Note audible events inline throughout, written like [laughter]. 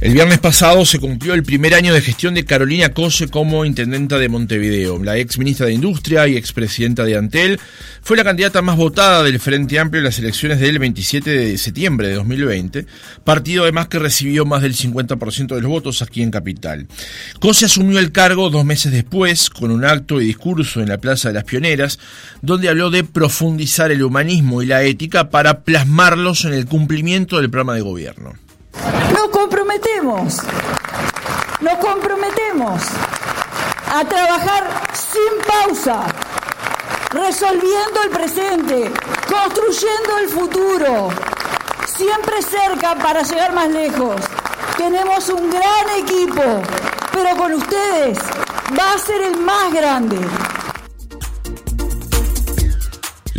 El viernes pasado se cumplió el primer año de gestión de Carolina Cose como intendenta de Montevideo. La ex ministra de Industria y expresidenta de Antel fue la candidata más votada del Frente Amplio en las elecciones del 27 de septiembre de 2020, partido además que recibió más del 50% de los votos aquí en Capital. Cose asumió el cargo dos meses después con un acto y discurso en la Plaza de las Pioneras, donde habló de profundizar el humanismo y la ética para plasmarlos en el cumplimiento del programa de gobierno. Nos comprometemos, nos comprometemos a trabajar sin pausa, resolviendo el presente, construyendo el futuro, siempre cerca para llegar más lejos. Tenemos un gran equipo, pero con ustedes va a ser el más grande.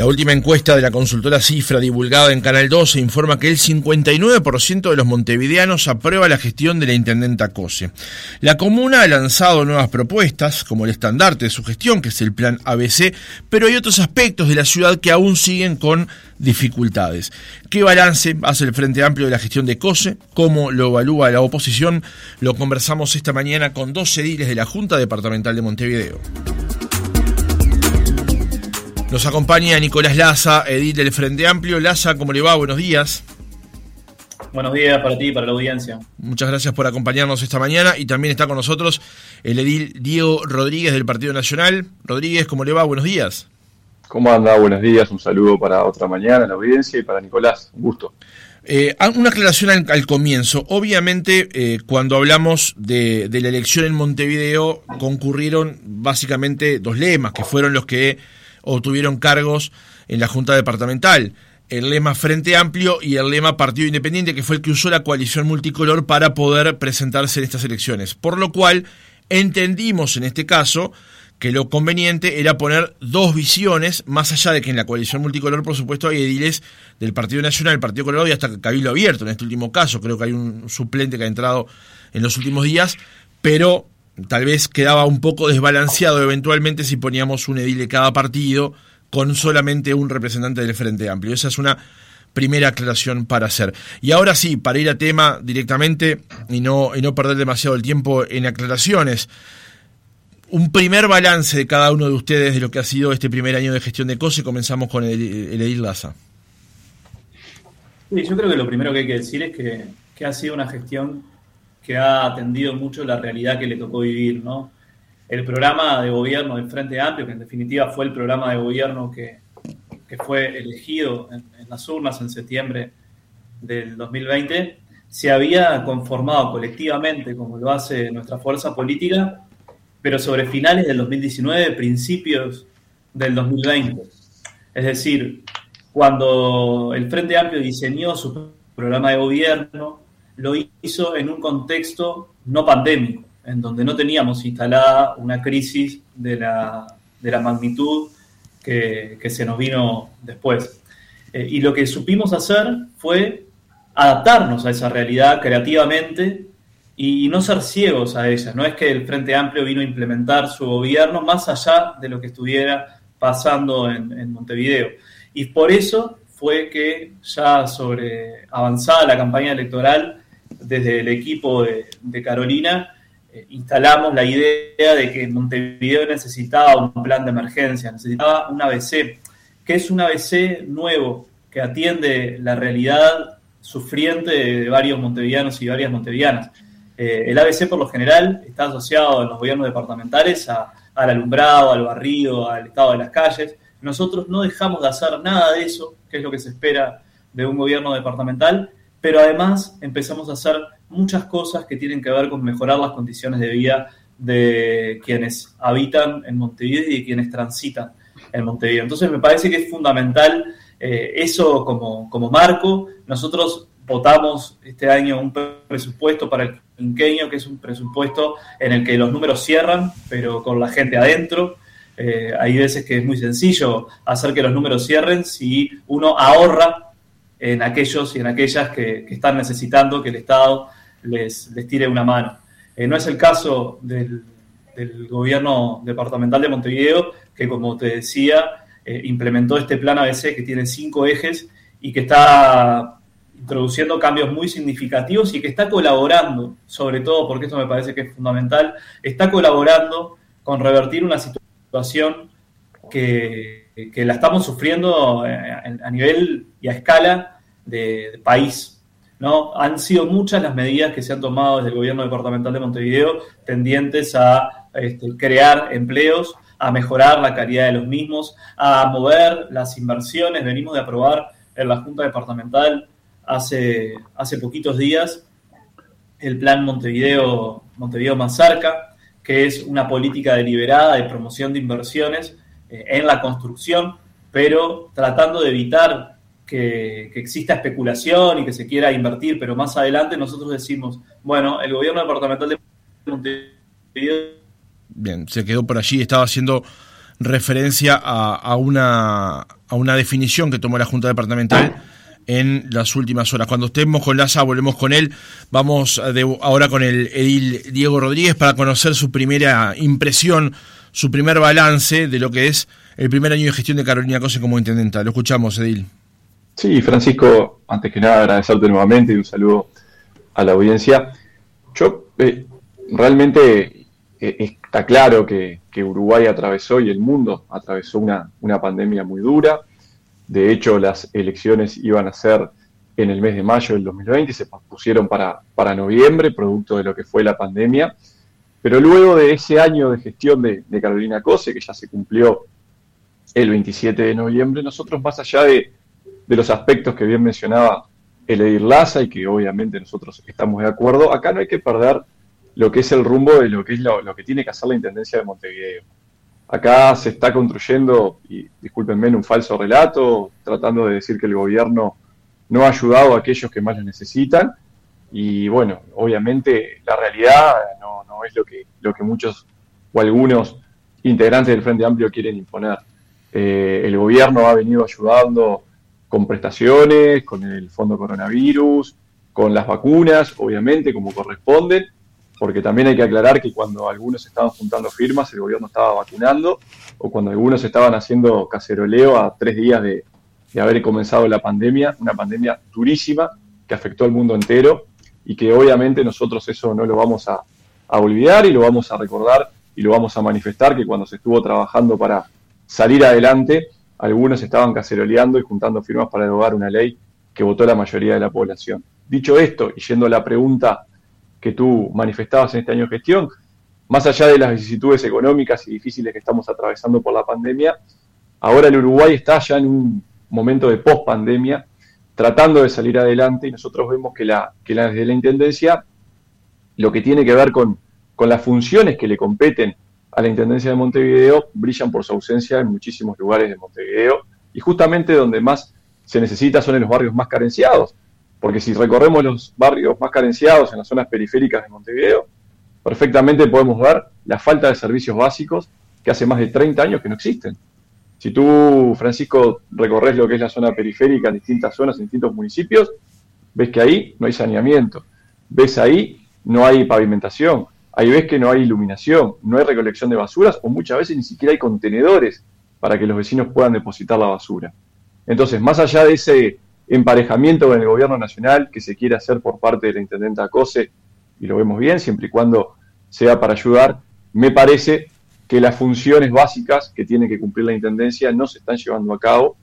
La última encuesta de la consultora Cifra divulgada en Canal 12 informa que el 59% de los montevideanos aprueba la gestión de la intendenta Cose. La comuna ha lanzado nuevas propuestas, como el estandarte de su gestión, que es el plan ABC, pero hay otros aspectos de la ciudad que aún siguen con dificultades. ¿Qué balance hace el Frente Amplio de la gestión de COSE? ¿Cómo lo evalúa la oposición? Lo conversamos esta mañana con dos ediles de la Junta Departamental de Montevideo. Nos acompaña Nicolás Laza, edil del Frente Amplio. Laza, ¿cómo le va? Buenos días. Buenos días para ti y para la audiencia. Muchas gracias por acompañarnos esta mañana y también está con nosotros el edil Diego Rodríguez del Partido Nacional. Rodríguez, ¿cómo le va? Buenos días. ¿Cómo anda? Buenos días. Un saludo para otra mañana, la audiencia y para Nicolás. Un gusto. Eh, una aclaración al, comienzo. Obviamente, eh, cuando hablamos de, de la elección en Montevideo, concurrieron básicamente dos lemas, que fueron los que obtuvieron cargos en la Junta Departamental. El lema Frente Amplio y el lema Partido Independiente, que fue el que usó la coalición multicolor para poder presentarse en estas elecciones. Por lo cual, entendimos en este caso que lo conveniente era poner dos visiones, más allá de que en la coalición multicolor, por supuesto, hay ediles del Partido Nacional, del Partido Colorado y hasta Cabildo Abierto en este último caso. Creo que hay un suplente que ha entrado en los últimos días, pero tal vez quedaba un poco desbalanceado eventualmente si poníamos un edil de cada partido con solamente un representante del Frente Amplio. Esa es una primera aclaración para hacer. Y ahora sí, para ir a tema directamente y no, y no perder demasiado el tiempo en aclaraciones, un primer balance de cada uno de ustedes de lo que ha sido este primer año de gestión de COSE. Comenzamos con el, Edil Laza. Sí, yo creo que lo primero que hay que decir es que, que ha sido una gestión que ha atendido mucho la realidad que le tocó vivir, ¿no? El programa de gobierno del Frente Amplio, que en definitiva fue el programa de gobierno que, fue elegido en, las urnas en septiembre del 2020, se había conformado colectivamente, como lo hace nuestra fuerza política, pero sobre finales del 2019, principios del 2020. Es decir, cuando el Frente Amplio diseñó su programa de gobierno, lo hizo en un contexto no pandémico, en donde no teníamos instalada una crisis de la, magnitud que, se nos vino después. Eh, y lo que supimos hacer fue adaptarnos a esa realidad creativamente y, no ser ciegos a ella. No es que el Frente Amplio vino a implementar su gobierno más allá de lo que estuviera pasando en, en Montevideo. Y por eso fue que ya sobre avanzada la campaña electoral desde el equipo de, Carolina, eh, instalamos la idea de que Montevideo necesitaba un plan de emergencia, necesitaba un ABC, que es un ABC nuevo, que atiende la realidad sufriente de varios montevideanos y varias montevideanas. Eh, el ABC, por lo general, está asociado en los gobiernos departamentales al alumbrado, al barrido, al estado de las calles. Nosotros no dejamos de hacer nada de eso, que es lo que se espera de un gobierno departamental, pero además empezamos a hacer muchas cosas que tienen que ver con mejorar las condiciones de vida de quienes habitan en Montevideo y de quienes transitan en Montevideo. Entonces me parece que es fundamental eh, eso como, como marco. Nosotros votamos este año un presupuesto para el quinquenio, que es un presupuesto en el que los números cierran, pero con la gente adentro. Eh, hay veces que es muy sencillo hacer que los números cierren si uno ahorra en aquellos y en aquellas que, están necesitando que el Estado les, tire una mano. Eh, no es el caso del, gobierno departamental de Montevideo, que como te decía, eh, implementó este plan ABC que tiene cinco ejes y que está introduciendo cambios muy significativos y que está colaborando, sobre todo porque esto me parece que es fundamental, está colaborando con revertir una situación que, la estamos sufriendo eh, a nivel y a escala de, país. ¿no? Han sido muchas las medidas que se han tomado desde el gobierno departamental de Montevideo tendientes a este, crear empleos, a mejorar la calidad de los mismos, a mover las inversiones. Venimos de aprobar en la Junta Departamental hace, hace poquitos días el plan Montevideo, Montevideo más cerca, que es una política deliberada de promoción de inversiones eh, en la construcción, pero tratando de evitar que, exista especulación y que se quiera invertir, pero más adelante nosotros decimos, bueno, el gobierno departamental de Montevideo bien, se quedó por allí, estaba haciendo referencia a, una, a una definición que tomó la Junta Departamental en las últimas horas. Cuando estemos con Laza, volvemos con él. Vamos ahora con el edil Diego Rodríguez para conocer su primera impresión, su primer balance de lo que es el primer año de gestión de Carolina Cose como intendenta. Lo escuchamos, Edil. Sí, Francisco, antes que nada agradecerte nuevamente y un saludo a la audiencia. Yo eh, realmente está claro que, Uruguay atravesó y el mundo atravesó una, pandemia muy dura. De hecho, las elecciones iban a ser en el mes de mayo del 2020 y se pusieron para, para noviembre, producto de lo que fue la pandemia. Pero luego de ese año de gestión de, Carolina Cose, que ya se cumplió el 27 de noviembre, nosotros más allá de, de los aspectos que bien mencionaba el Edir Laza y que obviamente nosotros estamos de acuerdo, acá no hay que perder lo que es el rumbo de lo que es lo, que tiene que hacer la Intendencia de Montevideo. Acá se está construyendo, y discúlpenme, un falso relato, tratando de decir que el gobierno no ha ayudado a aquellos que más lo necesitan. Y bueno, obviamente la realidad no, es lo que, lo que muchos o algunos integrantes del Frente Amplio quieren imponer. Eh, el gobierno ha venido ayudando con prestaciones, con el fondo coronavirus, con las vacunas, obviamente, como corresponden, porque también hay que aclarar que cuando algunos estaban juntando firmas, el gobierno estaba vacunando, o cuando algunos estaban haciendo caceroleo a tres días de, haber comenzado la pandemia, una pandemia durísima que afectó al mundo entero y que obviamente nosotros eso no lo vamos a, olvidar y lo vamos a recordar y lo vamos a manifestar, que cuando se estuvo trabajando para salir adelante, algunos estaban caceroleando y juntando firmas para derogar una ley que votó la mayoría de la población. Dicho esto, y yendo a la pregunta que tú manifestabas en este año de gestión, más allá de las vicisitudes económicas y difíciles que estamos atravesando por la pandemia, ahora el Uruguay está ya en un momento de post-pandemia, tratando de salir adelante y nosotros vemos que, la, que la, desde la Intendencia lo que tiene que ver con, con las funciones que le competen a la Intendencia de Montevideo brillan por su ausencia en muchísimos lugares de Montevideo y justamente donde más se necesita son en los barrios más carenciados, porque si recorremos los barrios más carenciados en las zonas periféricas de Montevideo, perfectamente podemos ver la falta de servicios básicos que hace más de 30 años que no existen. Si tú, Francisco, recorres lo que es la zona periférica en distintas zonas, en distintos municipios, ves que ahí no hay saneamiento, ves ahí no hay pavimentación, ahí ves que no hay iluminación, no hay recolección de basuras o muchas veces ni siquiera hay contenedores para que los vecinos puedan depositar la basura. Entonces, más allá de ese emparejamiento con el gobierno nacional que se quiere hacer por parte de la intendenta COSE, y lo vemos bien, siempre y cuando sea para ayudar, me parece que las funciones básicas que tiene que cumplir la intendencia no se están llevando a cabo.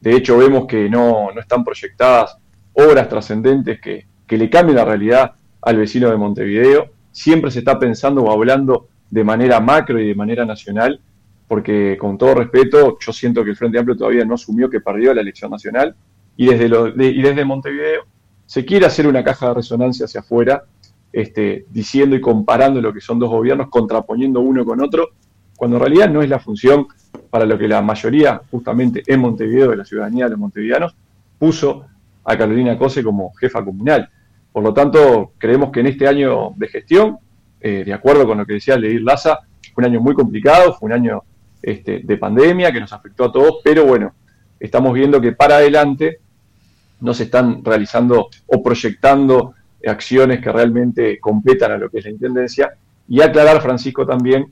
De hecho, vemos que no, están proyectadas obras trascendentes que, que le cambien la realidad al vecino de Montevideo. Siempre se está pensando o hablando de manera macro y de manera nacional, porque con todo respeto, yo siento que el Frente Amplio todavía no asumió que perdió la elección nacional y desde, lo, y desde Montevideo se quiere hacer una caja de resonancia hacia afuera, este, diciendo y comparando lo que son dos gobiernos, contraponiendo uno con otro, cuando en realidad no es la función para lo que la mayoría, justamente en Montevideo, de la ciudadanía de los montevideanos, puso a Carolina Cose como jefa comunal. Por lo tanto, creemos que en este año de gestión, eh, de acuerdo con lo que decía Leir Laza, fue un año muy complicado, fue un año este, de pandemia que nos afectó a todos, pero bueno, estamos viendo que para adelante no se están realizando o proyectando acciones que realmente competan a lo que es la Intendencia. Y aclarar, Francisco, también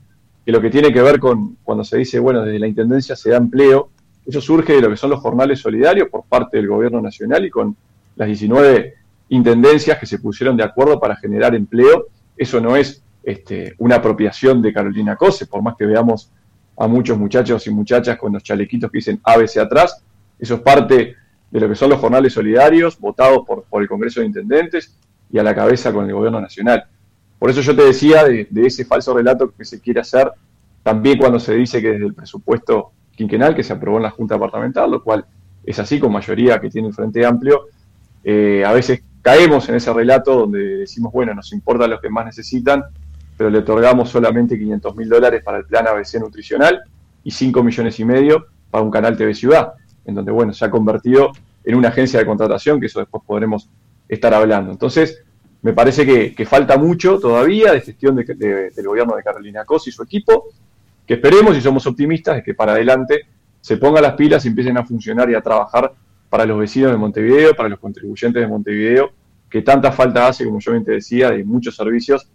que lo que tiene que ver con cuando se dice, bueno, desde la Intendencia se da empleo, eso surge de lo que son los jornales solidarios por parte del Gobierno Nacional y con las 19 intendencias que se pusieron de acuerdo para generar empleo. Eso no es este, una apropiación de Carolina Cose, por más que veamos a muchos muchachos y muchachas con los chalequitos que dicen ABC atrás. Eso es parte de lo que son los jornales solidarios votados por, por el Congreso de Intendentes y a la cabeza con el Gobierno Nacional. Por eso yo te decía de, ese falso relato que se quiere hacer, también cuando se dice que desde el presupuesto quinquenal que se aprobó en la Junta Departamental, lo cual es así con mayoría que tiene el Frente Amplio, eh, a veces caemos en ese relato donde decimos, bueno, nos importa a los que más necesitan, pero le otorgamos solamente 500 mil dólares para el plan ABC nutricional y 5 millones y medio para un canal TV Ciudad, en donde, bueno, se ha convertido en una agencia de contratación, que eso después podremos estar hablando. Entonces, me parece que, falta mucho todavía de gestión del gobierno de Carolina Cos y su equipo, que esperemos, y somos optimistas, de que para adelante se pongan las pilas y empiecen a funcionar y a trabajar para los vecinos de Montevideo, para los contribuyentes de Montevideo, que tanta falta hace, como yo bien te decía, de muchos servicios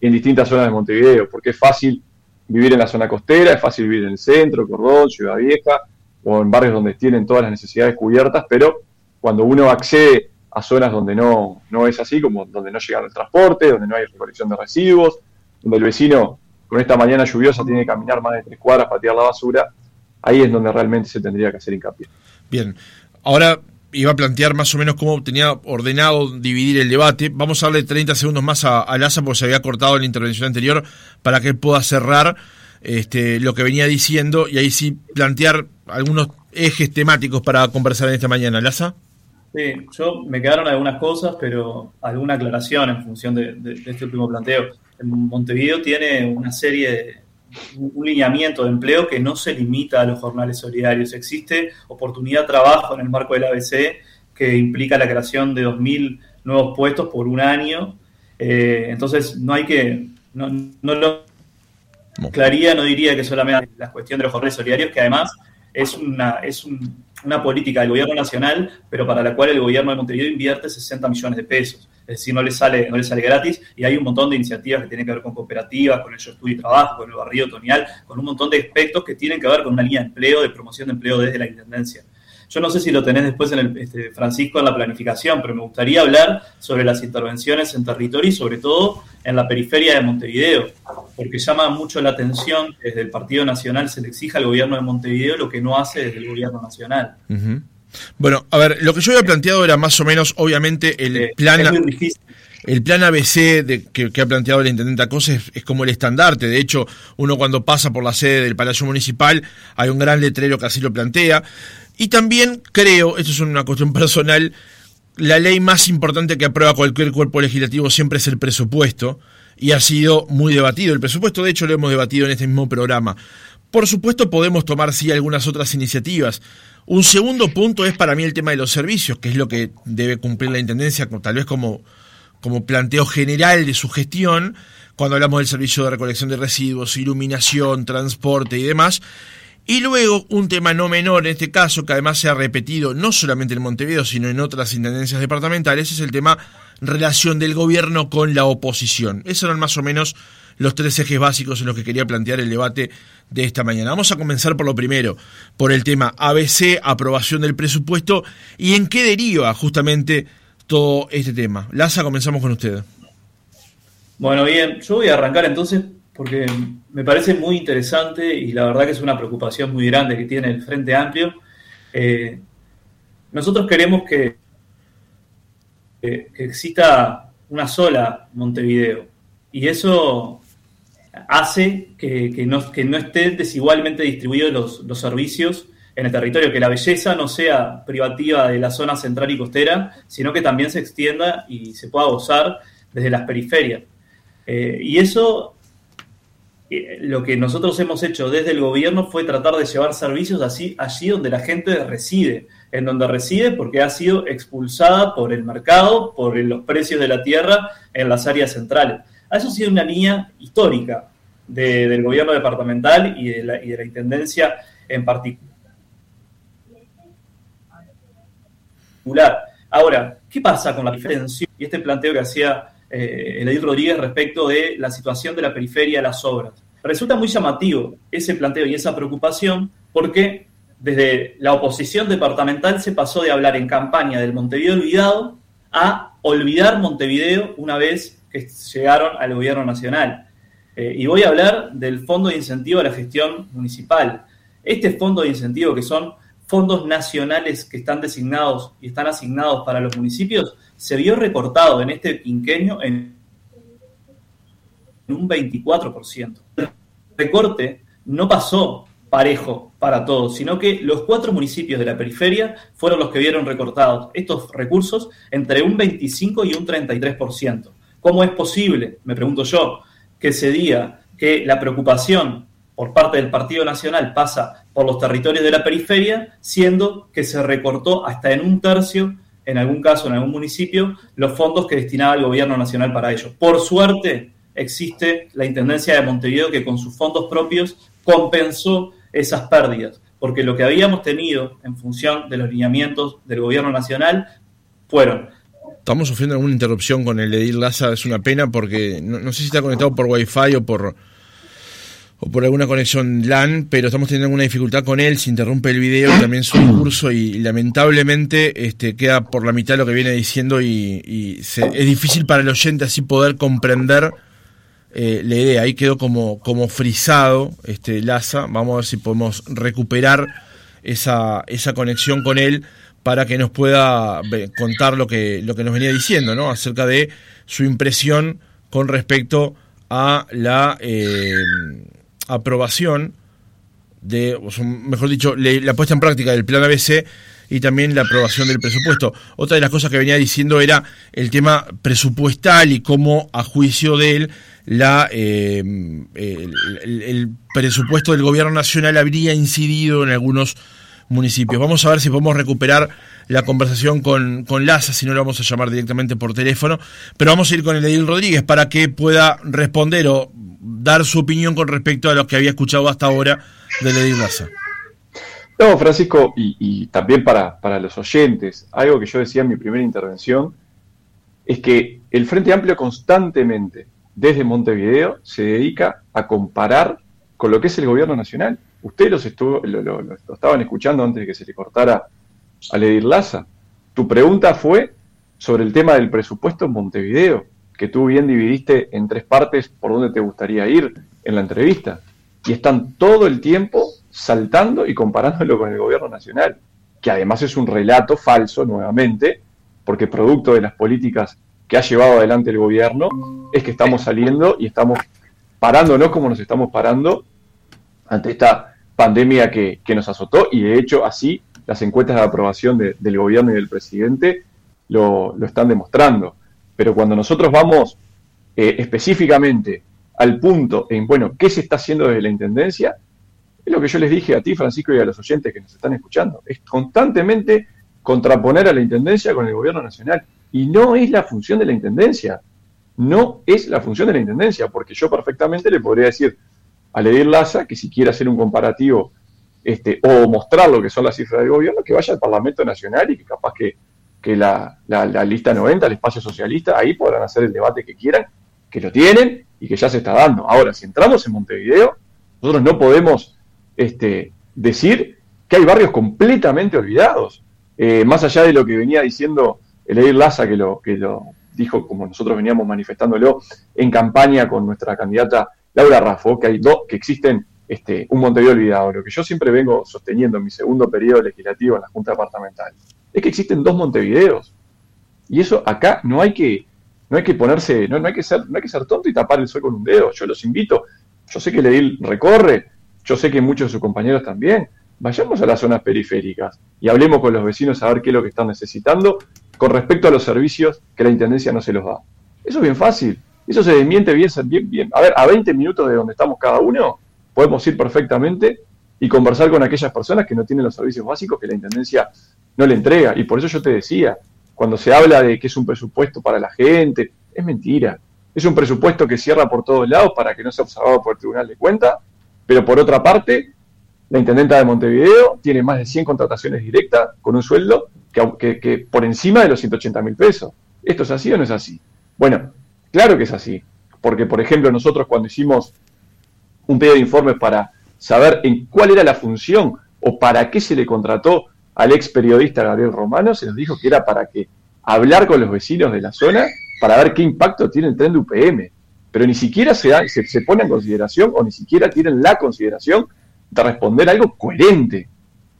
en distintas zonas de Montevideo, porque es fácil vivir en la zona costera, es fácil vivir en el centro, Cordón, Ciudad Vieja, o en barrios donde tienen todas las necesidades cubiertas, pero cuando uno accede a zonas donde no, no es así, como donde no llega el transporte, donde no hay recolección de residuos, donde el vecino con esta mañana lluviosa tiene que caminar más de tres cuadras para tirar la basura, ahí es donde realmente se tendría que hacer hincapié. Bien, ahora iba a plantear más o menos cómo tenía ordenado dividir el debate. Vamos a darle 30 segundos más a, a Laza porque se había cortado la intervención anterior para que él pueda cerrar este, lo que venía diciendo y ahí sí plantear algunos ejes temáticos para conversar en esta mañana. Laza. Sí, yo me quedaron algunas cosas, pero alguna aclaración en función de, este último planteo. Montevideo tiene una serie de, un lineamiento de empleo que no se limita a los jornales solidarios. Existe oportunidad de trabajo en el marco del ABC que implica la creación de 2.000 nuevos puestos por un año. Eh, entonces, no hay que. No, no lo. Claría no diría que solamente la cuestión de los jornales solidarios, que además es una, es una política del gobierno nacional, pero para la cual el gobierno de Montevideo invierte 60 millones de pesos. Es decir, no le sale, no le sale gratis y hay un montón de iniciativas que tienen que ver con cooperativas, con el Yo Estudio y Trabajo, con el Barrio Tonial, con un montón de aspectos que tienen que ver con una línea de empleo, de promoción de empleo desde la Intendencia. Yo no sé si lo tenés después en el, este, Francisco en la planificación, pero me gustaría hablar sobre las intervenciones en territorio y sobre todo en la periferia de Montevideo, porque llama mucho la atención que desde el Partido Nacional se le exija al gobierno de Montevideo lo que no hace desde el gobierno nacional. Bueno, a ver, lo que yo había planteado era más o menos, obviamente, el plan... El plan ABC de, que, ha planteado el intendente Acosta es, como el estandarte. De hecho, uno cuando pasa por la sede del Palacio Municipal hay un gran letrero que así lo plantea. Y también creo, esto es una cuestión personal, la ley más importante que aprueba cualquier cuerpo legislativo siempre es el presupuesto, y ha sido muy debatido. El presupuesto, de hecho, lo hemos debatido en este mismo programa. Por supuesto, podemos tomar, sí, algunas otras iniciativas. Un segundo punto es para mí el tema de los servicios, que es lo que debe cumplir la Intendencia, tal vez como, como planteo general de su gestión, cuando hablamos del servicio de recolección de residuos, iluminación, transporte y demás. Y luego un tema no menor en este caso, que además se ha repetido no solamente en Montevideo, sino en otras intendencias departamentales, es el tema relación del gobierno con la oposición. Esos eran más o menos los tres ejes básicos en los que quería plantear el debate de esta mañana. Vamos a comenzar por lo primero, por el tema ABC, aprobación del presupuesto, y en qué deriva justamente todo este tema. Laza, comenzamos con usted. Bueno, bien, yo voy a arrancar entonces porque me parece muy interesante y la verdad que es una preocupación muy grande que tiene el Frente Amplio. Eh, nosotros queremos que, que, exista una sola Montevideo y eso hace que, no, que no estén desigualmente distribuidos los, los servicios en el territorio, que la belleza no sea privativa de la zona central y costera, sino que también se extienda y se pueda gozar desde las periferias. Eh, y eso lo que nosotros hemos hecho desde el gobierno fue tratar de llevar servicios así, allí donde la gente reside, en donde reside porque ha sido expulsada por el mercado, por los precios de la tierra en las áreas centrales. Eso ha sido una línea histórica del gobierno departamental y de, la, Intendencia en particular. Ahora, ¿qué pasa con la diferencia? Y este planteo que hacía eh, Edith Rodríguez respecto de la situación de la periferia de las obras. Resulta muy llamativo ese planteo y esa preocupación porque desde la oposición departamental se pasó de hablar en campaña del Montevideo olvidado a olvidar Montevideo una vez que llegaron al gobierno nacional. Eh, y voy a hablar del Fondo de Incentivo a la Gestión Municipal. Este fondo de incentivo, que son fondos nacionales que están designados y están asignados para los municipios, se vio recortado en este quinquenio en un 24%. El recorte no pasó parejo para todos, sino que los cuatro municipios de la periferia fueron los que vieron recortados estos recursos entre un 25 y un 33%. ¿Cómo es posible, me pregunto yo, que se diga que la preocupación por parte del Partido Nacional pasa por los territorios de la periferia, siendo que se recortó hasta en un tercio, en algún caso, en algún municipio, los fondos que destinaba el gobierno nacional para ello. Por suerte, existe la Intendencia de Montevideo que con sus fondos propios compensó esas pérdidas, porque lo que habíamos tenido en función de los lineamientos del gobierno nacional fueron Estamos sufriendo alguna interrupción con el Edil Laza, es una pena porque no, sé si está conectado por Wi-Fi o por, o por alguna conexión LAN, pero estamos teniendo alguna dificultad con él, se interrumpe el video y también su discurso y, lamentablemente este, queda por la mitad lo que viene diciendo y, es difícil para el oyente así poder comprender eh, la idea. Ahí quedó como, como frisado este, Laza, vamos a ver si podemos recuperar esa, esa conexión con él para que nos pueda contar lo que, lo que nos venía diciendo, ¿no? Acerca de su impresión con respecto a la... Eh, aprobación de, o mejor dicho, la puesta en práctica del plan ABC y también la aprobación del presupuesto. Otra de las cosas que venía diciendo era el tema presupuestal y cómo, a juicio de él, la, eh, el, presupuesto del gobierno nacional habría incidido en algunos municipios. Vamos a ver si podemos recuperar la conversación con, con Laza, si no lo vamos a llamar directamente por teléfono, pero vamos a ir con el Edil Rodríguez para que pueda responder o dar su opinión con respecto a lo que había escuchado hasta ahora de Lady Laza. No, Francisco, y, también para, para, los oyentes, algo que yo decía en mi primera intervención, es que el Frente Amplio constantemente, desde Montevideo, se dedica a comparar con lo que es el gobierno nacional. Ustedes los estuvo, lo, estaban escuchando antes de que se le cortara a Ledir Laza. Tu pregunta fue sobre el tema del presupuesto en Montevideo que tú bien dividiste en tres partes por donde te gustaría ir en la entrevista. Y están todo el tiempo saltando y comparándolo con el gobierno nacional, que además es un relato falso nuevamente, porque producto de las políticas que ha llevado adelante el gobierno es que estamos saliendo y estamos parándonos como nos estamos parando ante esta pandemia que, nos azotó y de hecho así las encuestas de aprobación del gobierno y del presidente lo, lo están demostrando. Pero cuando nosotros vamos eh, específicamente al punto en, bueno, ¿qué se está haciendo desde la Intendencia? Es lo que yo les dije a ti, Francisco, y a los oyentes que nos están escuchando. Es constantemente contraponer a la Intendencia con el Gobierno Nacional. Y no es la función de la Intendencia. No es la función de la Intendencia, porque yo perfectamente le podría decir a Ledir Laza que si quiere hacer un comparativo este, o mostrar lo que son las cifras del gobierno, que vaya al Parlamento Nacional y que capaz que que la, lista 90, el espacio socialista, ahí podrán hacer el debate que quieran, que lo tienen y que ya se está dando. Ahora, si entramos en Montevideo, nosotros no podemos este, decir que hay barrios completamente olvidados. Eh, más allá de lo que venía diciendo el Edir Laza, que lo, que lo dijo como nosotros veníamos manifestándolo en campaña con nuestra candidata Laura Raffo, que hay dos, que existen este, un Montevideo olvidado. Lo que yo siempre vengo sosteniendo en mi segundo periodo legislativo en la Junta Departamental es que existen dos Montevideos. Y eso acá no hay que, no hay que ponerse, no, hay que ser, no hay que ser tonto y tapar el sol con un dedo. Yo los invito. Yo sé que Ledil recorre, yo sé que muchos de sus compañeros también. Vayamos a las zonas periféricas y hablemos con los vecinos a ver qué es lo que están necesitando con respecto a los servicios que la Intendencia no se los da. Eso es bien fácil. Eso se desmiente bien, bien, bien. A ver, a 20 minutos de donde estamos cada uno, podemos ir perfectamente y conversar con aquellas personas que no tienen los servicios básicos que la Intendencia no le entrega. Y por eso yo te decía, cuando se habla de que es un presupuesto para la gente, es mentira. Es un presupuesto que cierra por todos lados para que no sea observado por el Tribunal de Cuentas, pero por otra parte, la Intendenta de Montevideo tiene más de 100 contrataciones directas con un sueldo que, que por encima de los 180 mil pesos. ¿Esto es así o no es así? Bueno, claro que es así, porque por ejemplo nosotros cuando hicimos un pedido de informes para saber en cuál era la función o para qué se le contrató al ex periodista Gabriel Romano, se nos dijo que era para que hablar con los vecinos de la zona para ver qué impacto tiene el tren de UPM. Pero ni siquiera se, se, se pone en consideración o ni siquiera tienen la consideración de responder algo coherente.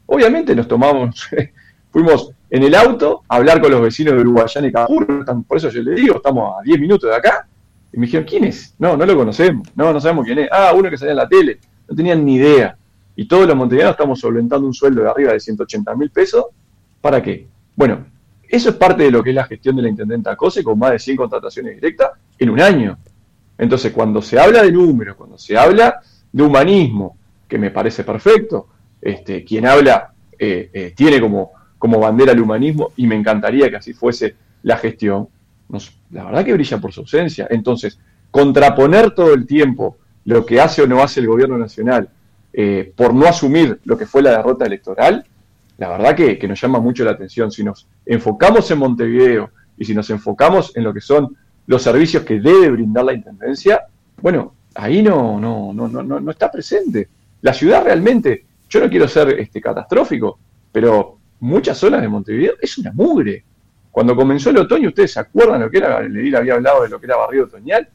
Obviamente nos tomamos, [laughs] fuimos en el auto a hablar con los vecinos de Uruguayán y Capurro, por eso yo le digo, estamos a 10 minutos de acá, y me dijeron, ¿quién es? No, no lo conocemos, no, no sabemos quién es. Ah, uno que salía en la tele, no tenían ni idea. Y todos los montevideanos estamos solventando un sueldo de arriba de 180 mil pesos, ¿para qué? Bueno, eso es parte de lo que es la gestión de la intendenta COSE, con más de 100 contrataciones directas en un año. Entonces, cuando se habla de números, cuando se habla de humanismo, que me parece perfecto, este, quien habla eh, eh, tiene como, como bandera el humanismo y me encantaría que así fuese la gestión, la verdad que brilla por su ausencia. Entonces, contraponer todo el tiempo lo que hace o no hace el gobierno nacional eh, por no asumir lo que fue la derrota electoral, la verdad que, nos llama mucho la atención. Si nos enfocamos en Montevideo y si nos enfocamos en lo que son los servicios que debe brindar la Intendencia, bueno, ahí no, no, no, no, no está presente. La ciudad realmente, yo no quiero ser este, catastrófico, pero muchas zonas de Montevideo es una mugre. Cuando comenzó el otoño, ustedes se acuerdan lo que era, había hablado de lo que era barrio otoñal,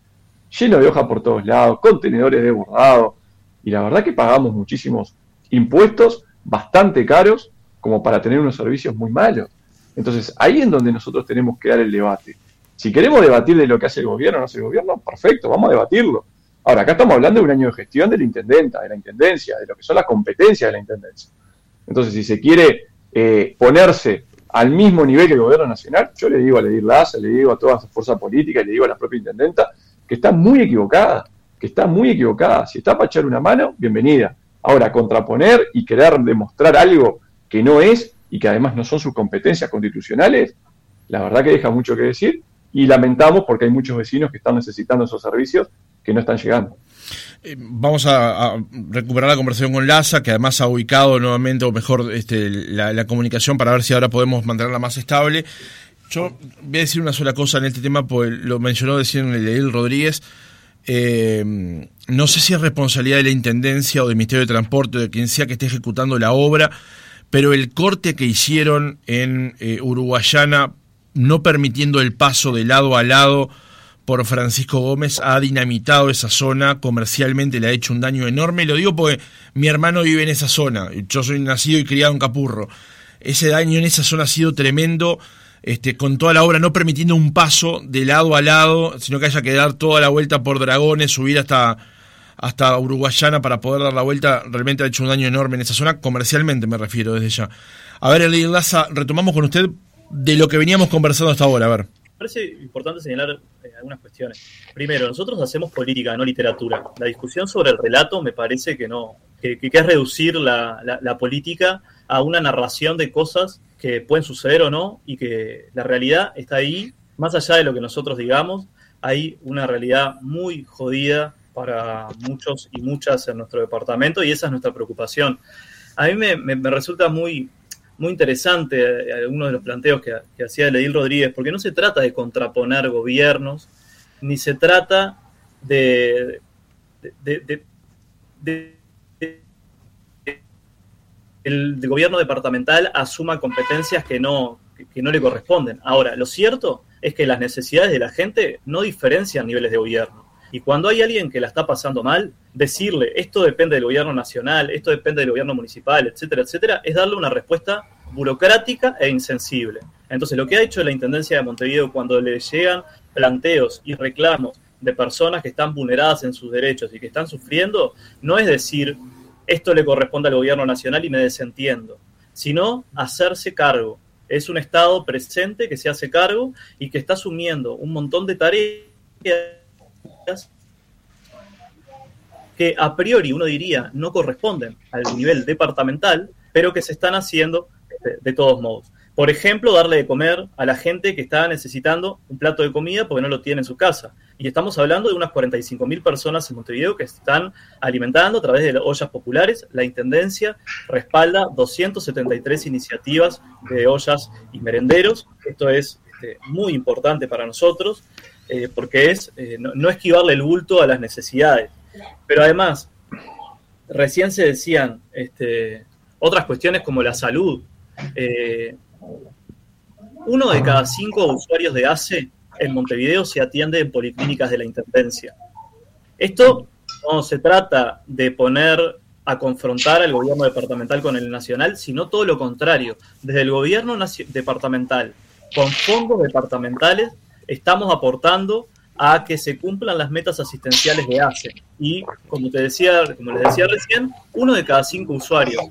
lleno de hoja por todos lados, contenedores de bordado, y la verdad que pagamos muchísimos impuestos bastante caros como para tener unos servicios muy malos. Entonces, ahí es donde nosotros tenemos que dar el debate. Si queremos debatir de lo que hace el gobierno o no hace el gobierno, perfecto, vamos a debatirlo. Ahora, acá estamos hablando de un año de gestión de la intendenta, de la intendencia, de lo que son las competencias de la intendencia. Entonces, si se quiere eh, ponerse al mismo nivel que el gobierno nacional, yo le digo a Ledir Laza, le digo a todas las fuerzas políticas, le digo a la propia intendenta, que está muy equivocada, que está muy equivocada. Si está para echar una mano, bienvenida. Ahora, contraponer y querer demostrar algo que no es y que además no son sus competencias constitucionales, la verdad que deja mucho que decir y lamentamos porque hay muchos vecinos que están necesitando esos servicios que no están llegando. Eh, vamos a, recuperar la conversación con Laza, que además ha ubicado nuevamente, o mejor, este, la, comunicación para ver si ahora podemos mantenerla más estable. Yo voy a decir una sola cosa en este tema, porque lo mencionó decían el Rodríguez. Eh, no sé si es responsabilidad de la Intendencia o del Ministerio de Transporte o de quien sea que esté ejecutando la obra, pero el corte que hicieron en eh, Uruguayana, no permitiendo el paso de lado a lado, por Francisco Gómez ha dinamitado esa zona, comercialmente le ha hecho un daño enorme. Lo digo porque mi hermano vive en esa zona, yo soy nacido y criado en Capurro. Ese daño en esa zona ha sido tremendo, este, con toda la obra no permitiendo un paso de lado a lado, sino que haya que dar toda la vuelta por Dragones, subir hasta, hasta Uruguayana para poder dar la vuelta, realmente ha hecho un daño enorme en esa zona, comercialmente me refiero desde ya. A ver, Eli Laza, retomamos con usted de lo que veníamos conversando hasta ahora, a ver parece importante señalar eh, algunas cuestiones. Primero, nosotros hacemos política, no literatura. La discusión sobre el relato me parece que no, que, es reducir la, política a una narración de cosas que pueden suceder o no y que la realidad está ahí, más allá de lo que nosotros digamos, hay una realidad muy jodida para muchos y muchas en nuestro departamento y esa es nuestra preocupación. A mí me resulta muy, muy interesante eh, algunos de los planteos que, hacía Ledil Rodríguez, porque no se trata de contraponer gobiernos, ni se trata de, el gobierno departamental asuma competencias que no, que no le corresponden. Ahora, lo cierto es que las necesidades de la gente no diferencian niveles de gobierno. Y cuando hay alguien que la está pasando mal, decirle esto depende del gobierno nacional, esto depende del gobierno municipal, etcétera, etcétera, es darle una respuesta burocrática e insensible. Entonces, lo que ha hecho la Intendencia de Montevideo cuando le llegan planteos y reclamos de personas que están vulneradas en sus derechos y que están sufriendo, no es decir, esto le corresponde al gobierno nacional y me desentiendo, sino hacerse cargo. Es un Estado presente que se hace cargo y que está asumiendo un montón de tareas que a priori uno diría no corresponden al nivel departamental, pero que se están haciendo de, todos modos. Por ejemplo, darle de comer a la gente que está necesitando un plato de comida porque no lo tiene en su casa. Y estamos hablando de unas 45 mil personas en Montevideo que están alimentando a través de ollas populares. La Intendencia respalda 273 iniciativas de ollas y merenderos. Esto es este, muy importante para nosotros. Eh, porque es eh, no, esquivarle el bulto a las necesidades. Pero además, recién se decían este, otras cuestiones como la salud. Eh, uno de cada cinco usuarios de ACE en Montevideo se atiende en policlínicas de la Intendencia. Esto no se trata de poner a confrontar al gobierno departamental con el nacional, sino todo lo contrario. Desde el gobierno departamental, con fondos departamentales, estamos aportando a que se cumplan las metas asistenciales de ACE. Y como te decía, como les decía recién, uno de cada cinco usuarios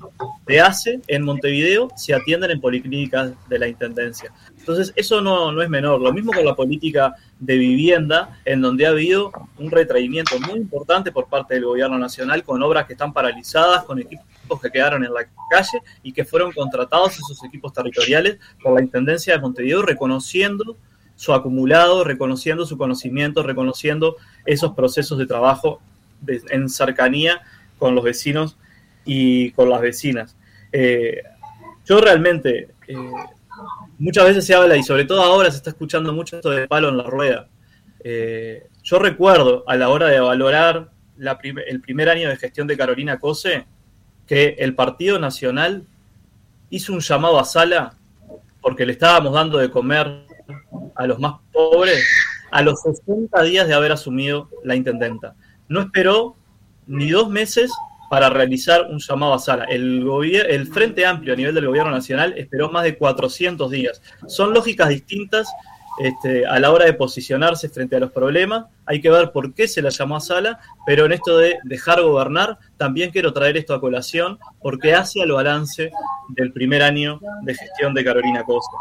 de ACE en Montevideo se atienden en policlínicas de la Intendencia. Entonces, eso no, no es menor. Lo mismo con la política de vivienda, en donde ha habido un retraimiento muy importante por parte del gobierno nacional con obras que están paralizadas, con equipos que quedaron en la calle y que fueron contratados esos equipos territoriales por la Intendencia de Montevideo, reconociendo su acumulado, reconociendo su conocimiento, reconociendo esos procesos de trabajo en cercanía con los vecinos y con las vecinas. Eh, yo realmente, eh, muchas veces se habla, y sobre todo ahora se está escuchando mucho esto de palo en la rueda. Eh, yo recuerdo a la hora de valorar el primer año de gestión de Carolina Cose, que el Partido Nacional hizo un llamado a sala porque le estábamos dando de comer a los más pobres a los 60 días de haber asumido la intendenta. No esperó ni dos meses para realizar un llamado a sala. El, el Frente Amplio a nivel del Gobierno Nacional esperó más de 400 días. Son lógicas distintas este, a la hora de posicionarse frente a los problemas. Hay que ver por qué se la llamó a sala, pero en esto de dejar gobernar, también quiero traer esto a colación porque hace al balance del primer año de gestión de Carolina Costa.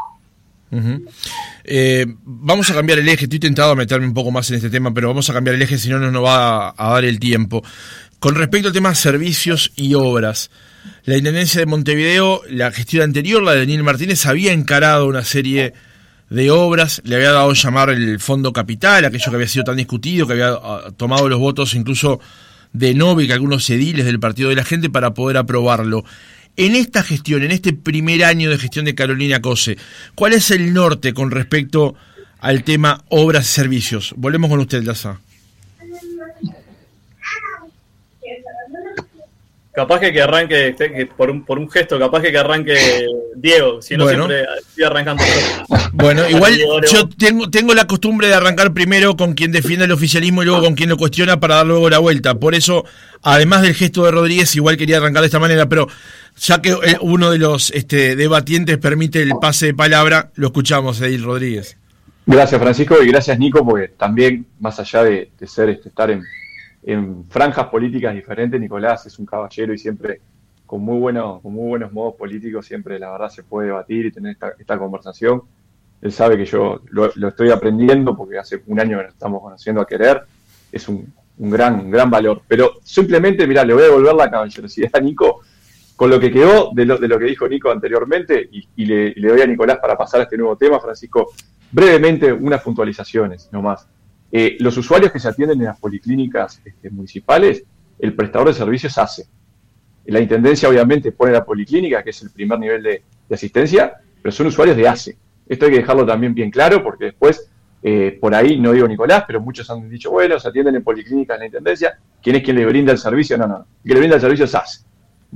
Eh, vamos a cambiar el eje, estoy tentado a meterme un poco más en este tema, pero vamos a cambiar el eje, si no, no nos va a, dar el tiempo. Con respecto al tema servicios y obras, la Intendencia de Montevideo, la gestión anterior, la de Daniel Martínez, había encarado una serie de obras, le había dado llamar el Fondo Capital, aquello que había sido tan discutido, que había ah, tomado los votos incluso de Novi, que algunos ediles del Partido de la Gente, para poder aprobarlo. En esta gestión, en este primer año de gestión de Carolina Cose, ¿cuál es el norte con respecto al tema obras y servicios? Volvemos con usted, Laza. Capaz que, que arranque, que por, un, por un gesto, capaz que, que arranque Diego, si no siempre estoy arrancando. Bueno, igual yo tengo, tengo la costumbre de arrancar primero con quien defiende el oficialismo y luego con quien lo cuestiona para dar luego la vuelta. Por eso, además del gesto de Rodríguez, igual quería arrancar de esta manera, pero ya que eh, uno de los este, debatientes permite el pase de palabra, lo escuchamos, Edil Rodríguez. Gracias, Francisco, y gracias, Nico, porque también, más allá de, ser este, estar en, franjas políticas diferentes, Nicolás es un caballero y siempre con muy, bueno, con muy buenos modos políticos, siempre la verdad se puede debatir y tener esta, conversación. Él sabe que yo lo, estoy aprendiendo porque hace un año que nos estamos conociendo a querer. Es un, gran, gran valor. Pero simplemente, mira, le voy a devolver la caballerosidad a Nico con lo que quedó de lo, que dijo Nico anteriormente, y, le, doy a Nicolás para pasar a este nuevo tema, Francisco, brevemente unas puntualizaciones nomás. Eh, los usuarios que se atienden en las policlínicas este, municipales, el prestador de servicios hace. La Intendencia obviamente pone la policlínica, que es el primer nivel de, asistencia, pero son usuarios de ACE. Esto hay que dejarlo también bien claro, porque después, eh, por ahí, no digo Nicolás, pero muchos han dicho, bueno, se atienden en policlínicas en la Intendencia, ¿quién es quien le brinda el servicio? No, no, quien le brinda el servicio es ACE.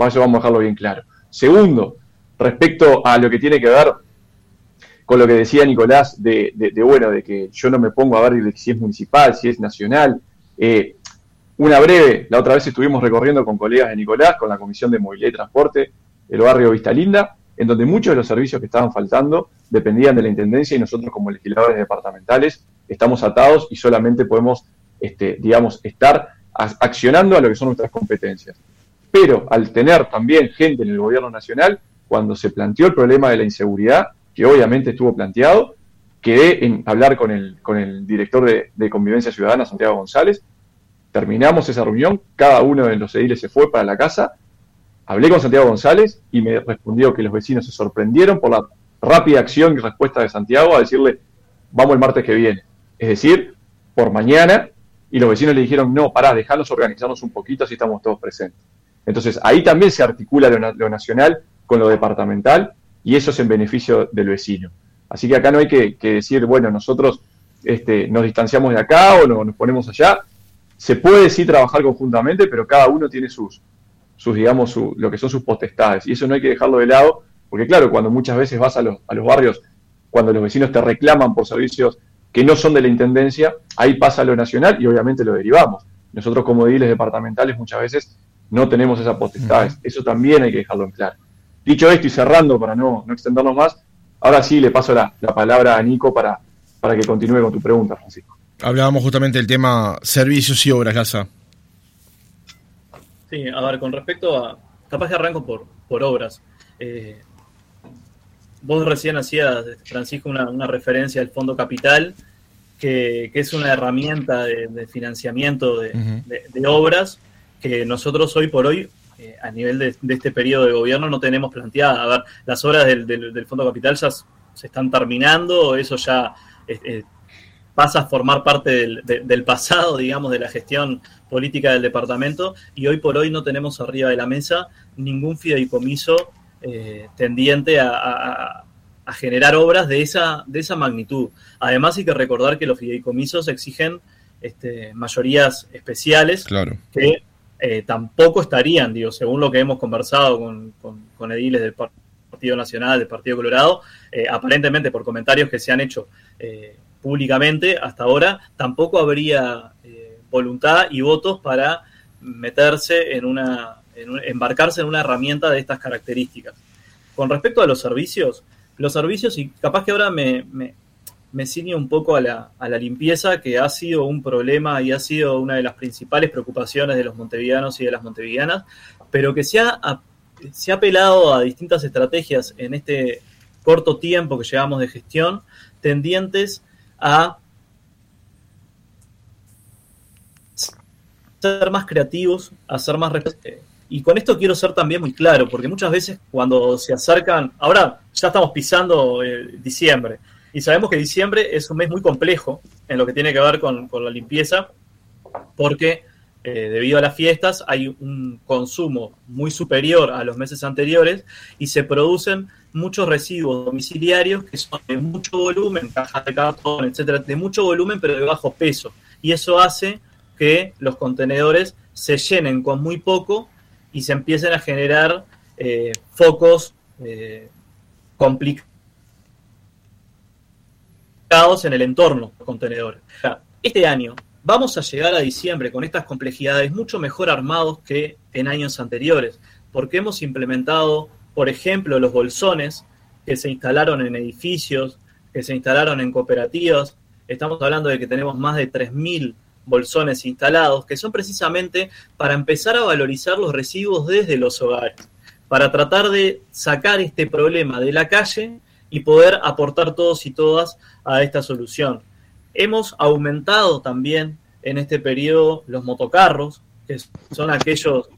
Eso vamos a dejarlo bien claro. Segundo, respecto a lo que tiene que ver con lo que decía Nicolás, de, bueno, de que yo no me pongo a ver si es municipal, si es nacional. Eh, una breve, la otra vez estuvimos recorriendo con colegas de Nicolás, con la Comisión de Movilidad y Transporte del barrio Vista Linda, en donde muchos de los servicios que estaban faltando dependían de la Intendencia y nosotros como legisladores departamentales estamos atados y solamente podemos, este, digamos, estar accionando a lo que son nuestras competencias. Pero al tener también gente en el gobierno nacional, cuando se planteó el problema de la inseguridad, que obviamente estuvo planteado, quedé en hablar con el, director de, Convivencia Ciudadana, Santiago González, terminamos esa reunión, cada uno de los ediles se fue para la casa, hablé con Santiago González y me respondió que los vecinos se sorprendieron por la rápida acción y respuesta de Santiago a decirle, vamos el martes que viene. Es decir, por mañana, y los vecinos le dijeron, no, pará, dejanos organizarnos un poquito así estamos todos presentes. Entonces ahí también se articula lo, nacional con lo departamental y eso es en beneficio del vecino. Así que acá no hay que, decir, bueno, nosotros este, nos distanciamos de acá o nos ponemos allá. Se puede sí trabajar conjuntamente, pero cada uno tiene sus, sus digamos, lo que son sus potestades. Y eso no hay que dejarlo de lado, porque claro, cuando muchas veces vas a los, a los barrios, cuando los vecinos te reclaman por servicios que no son de la Intendencia, ahí pasa lo nacional y obviamente lo derivamos. Nosotros como ediles departamentales muchas veces no tenemos esas potestades. Eso también hay que dejarlo en claro. Dicho esto y cerrando para no, no extendernos más, ahora sí le paso la, palabra a Nico para, para que continúe con tu pregunta, Francisco. Hablábamos justamente del tema servicios y obras, Gaza. Sí, a ver, con respecto a. Capaz que arranco por, por obras. Eh, vos recién hacías, Francisco, una, referencia al Fondo Capital, que, es una herramienta de, financiamiento de, obras que nosotros hoy por hoy, eh, a nivel de, este periodo de gobierno, no tenemos planteada. A ver, las obras del, Fondo Capital ya se están terminando, eso ya eh, eh, pasa a formar parte del, pasado, digamos, de la gestión política del departamento, y hoy por hoy no tenemos arriba de la mesa ningún fideicomiso eh, tendiente a, generar obras de esa, de esa magnitud. Además hay que recordar que los fideicomisos exigen este, mayorías especiales que eh, tampoco estarían, digo, según lo que hemos conversado con, ediles del Partido Nacional, del Partido Colorado, eh, aparentemente por comentarios que se han hecho públicamente hasta ahora, tampoco habría voluntad y votos para meterse en una embarcarse en una herramienta de estas características. Con respecto a los servicios, los servicios, y capaz que ahora me, ciño un poco a la, a la, limpieza, que ha sido un problema y ha sido una de las principales preocupaciones de los montevideanos y de las montevideanas, pero que se ha, se ha apelado a distintas estrategias en este corto tiempo que llevamos de gestión, tendientes a ser más creativos, a ser más y con esto quiero ser también muy claro, porque muchas veces cuando se acercan, ahora ya estamos pisando eh, diciembre, y sabemos que diciembre es un mes muy complejo en lo que tiene que ver con, la limpieza, porque eh, debido a las fiestas hay un consumo muy superior a los meses anteriores y se producen muchos residuos domiciliarios que son de mucho volumen, cajas de cartón, etcétera, de mucho volumen pero de bajo peso. Y eso hace que los contenedores se llenen con muy poco y se empiecen a generar eh, focos eh, complicados en el entorno de contenedores. Este año vamos a llegar a diciembre con estas complejidades mucho mejor armados que en años anteriores, porque hemos implementado, por ejemplo, los bolsones que se instalaron en edificios, que se instalaron en cooperativas. Estamos hablando de que tenemos más de 3.000 bolsones instalados, que son precisamente para empezar a valorizar los residuos desde los hogares, para tratar de sacar este problema de la calle y poder aportar todos y todas a esta solución. Hemos aumentado también en este periodo los motocarros, que son aquellos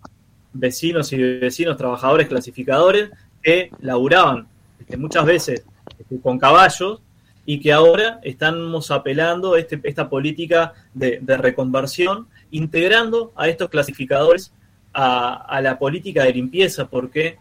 vecinos y vecinos trabajadores clasificadores que laburaban este, muchas veces este, con caballos y que ahora estamos apelando a este, esta política de, reconversión, integrando a estos clasificadores a, la política de limpieza, porque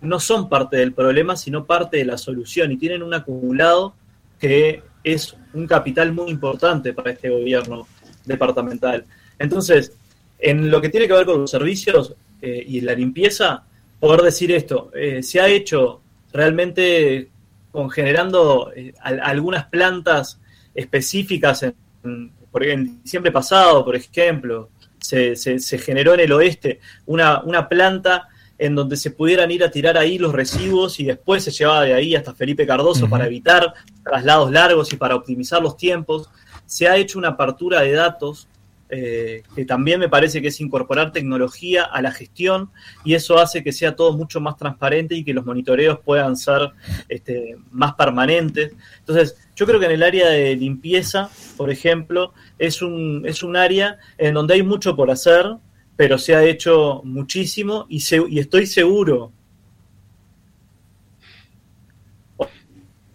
no son parte del problema, sino parte de la solución y tienen un acumulado que es un capital muy importante para este gobierno departamental. Entonces, en lo que tiene que ver con los servicios eh, y la limpieza, poder decir esto, eh, se ha hecho realmente con generando eh, algunas plantas específicas. En, en diciembre pasado, por ejemplo, se, se, generó en el oeste una, una planta en donde se pudieran ir a tirar ahí los residuos y después se llevaba de ahí hasta Felipe Cardoso para evitar traslados largos y para optimizar los tiempos. Se ha hecho una apertura de datos eh, que también me parece que es incorporar tecnología a la gestión y eso hace que sea todo mucho más transparente y que los monitoreos puedan ser este, más permanentes. Entonces, yo creo que en el área de limpieza, por ejemplo, es un, es un área en donde hay mucho por hacer, pero se ha hecho muchísimo y, y estoy seguro.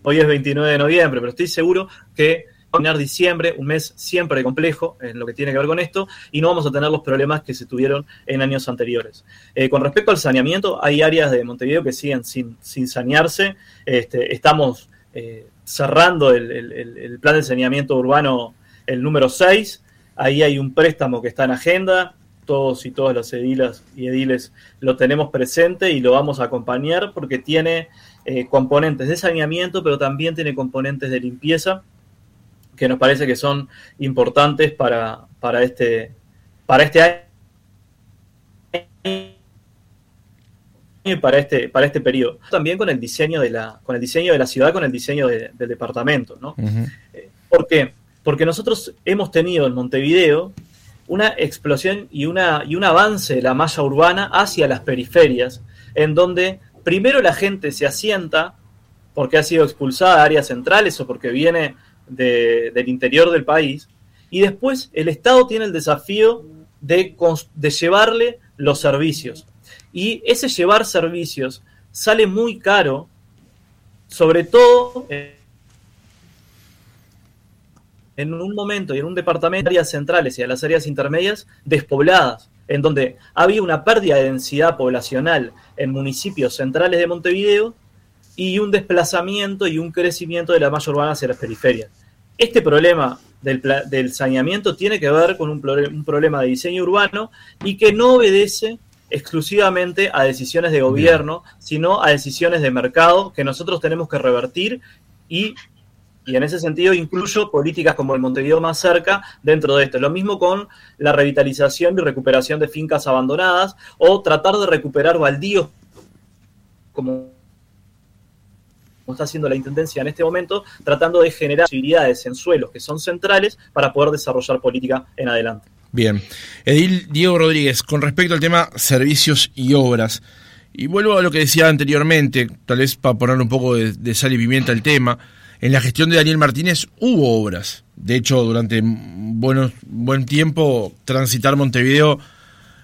Hoy es 29 de noviembre, pero estoy seguro que terminar diciembre, un mes siempre complejo en lo que tiene que ver con esto, y no vamos a tener los problemas que se tuvieron en años anteriores. Eh, con respecto al saneamiento, hay áreas de Montevideo que siguen sin, sin sanearse. Este, estamos eh, cerrando el, plan de saneamiento urbano, el número 6. Ahí hay un préstamo que está en agenda. Todos y todas las edilas y ediles lo tenemos presente y lo vamos a acompañar porque tiene eh, componentes de saneamiento, pero también tiene componentes de limpieza que nos parece que son importantes para, para, este, para este año para este, para este periodo. También con el diseño de la, con el diseño de la ciudad, con el diseño del departamento. ¿no? Eh, ¿Por qué? Porque nosotros hemos tenido en Montevideo una explosión y, una, y un avance de la malla urbana hacia las periferias, en donde primero la gente se asienta porque ha sido expulsada de áreas centrales o porque viene del interior del país, y después el Estado tiene el desafío de, de llevarle los servicios. Y ese llevar servicios sale muy caro, sobre todo un momento y en un departamento de áreas centrales y a las áreas intermedias despobladas, en donde había una pérdida de densidad poblacional en municipios centrales de Montevideo y un desplazamiento y un crecimiento de la malla urbana hacia las periferias. Este problema del, saneamiento tiene que ver con un, un problema de diseño urbano y que no obedece exclusivamente a decisiones de gobierno, sino a decisiones de mercado que nosotros tenemos que revertir y, y, en ese sentido incluyo políticas como el Montevideo más cerca dentro de esto. Lo mismo con la revitalización y recuperación de fincas abandonadas o tratar de recuperar baldíos como está haciendo la Intendencia en este momento, tratando de generar posibilidades en suelos que son centrales para poder desarrollar política en adelante. Bien. Edil Diego Rodríguez, con respecto al tema servicios y obras, y vuelvo a lo que decía anteriormente, tal vez para poner un poco de, sal y pimienta al tema, en la gestión de Daniel Martínez hubo obras. De hecho, durante buenos, buen tiempo transitar Montevideo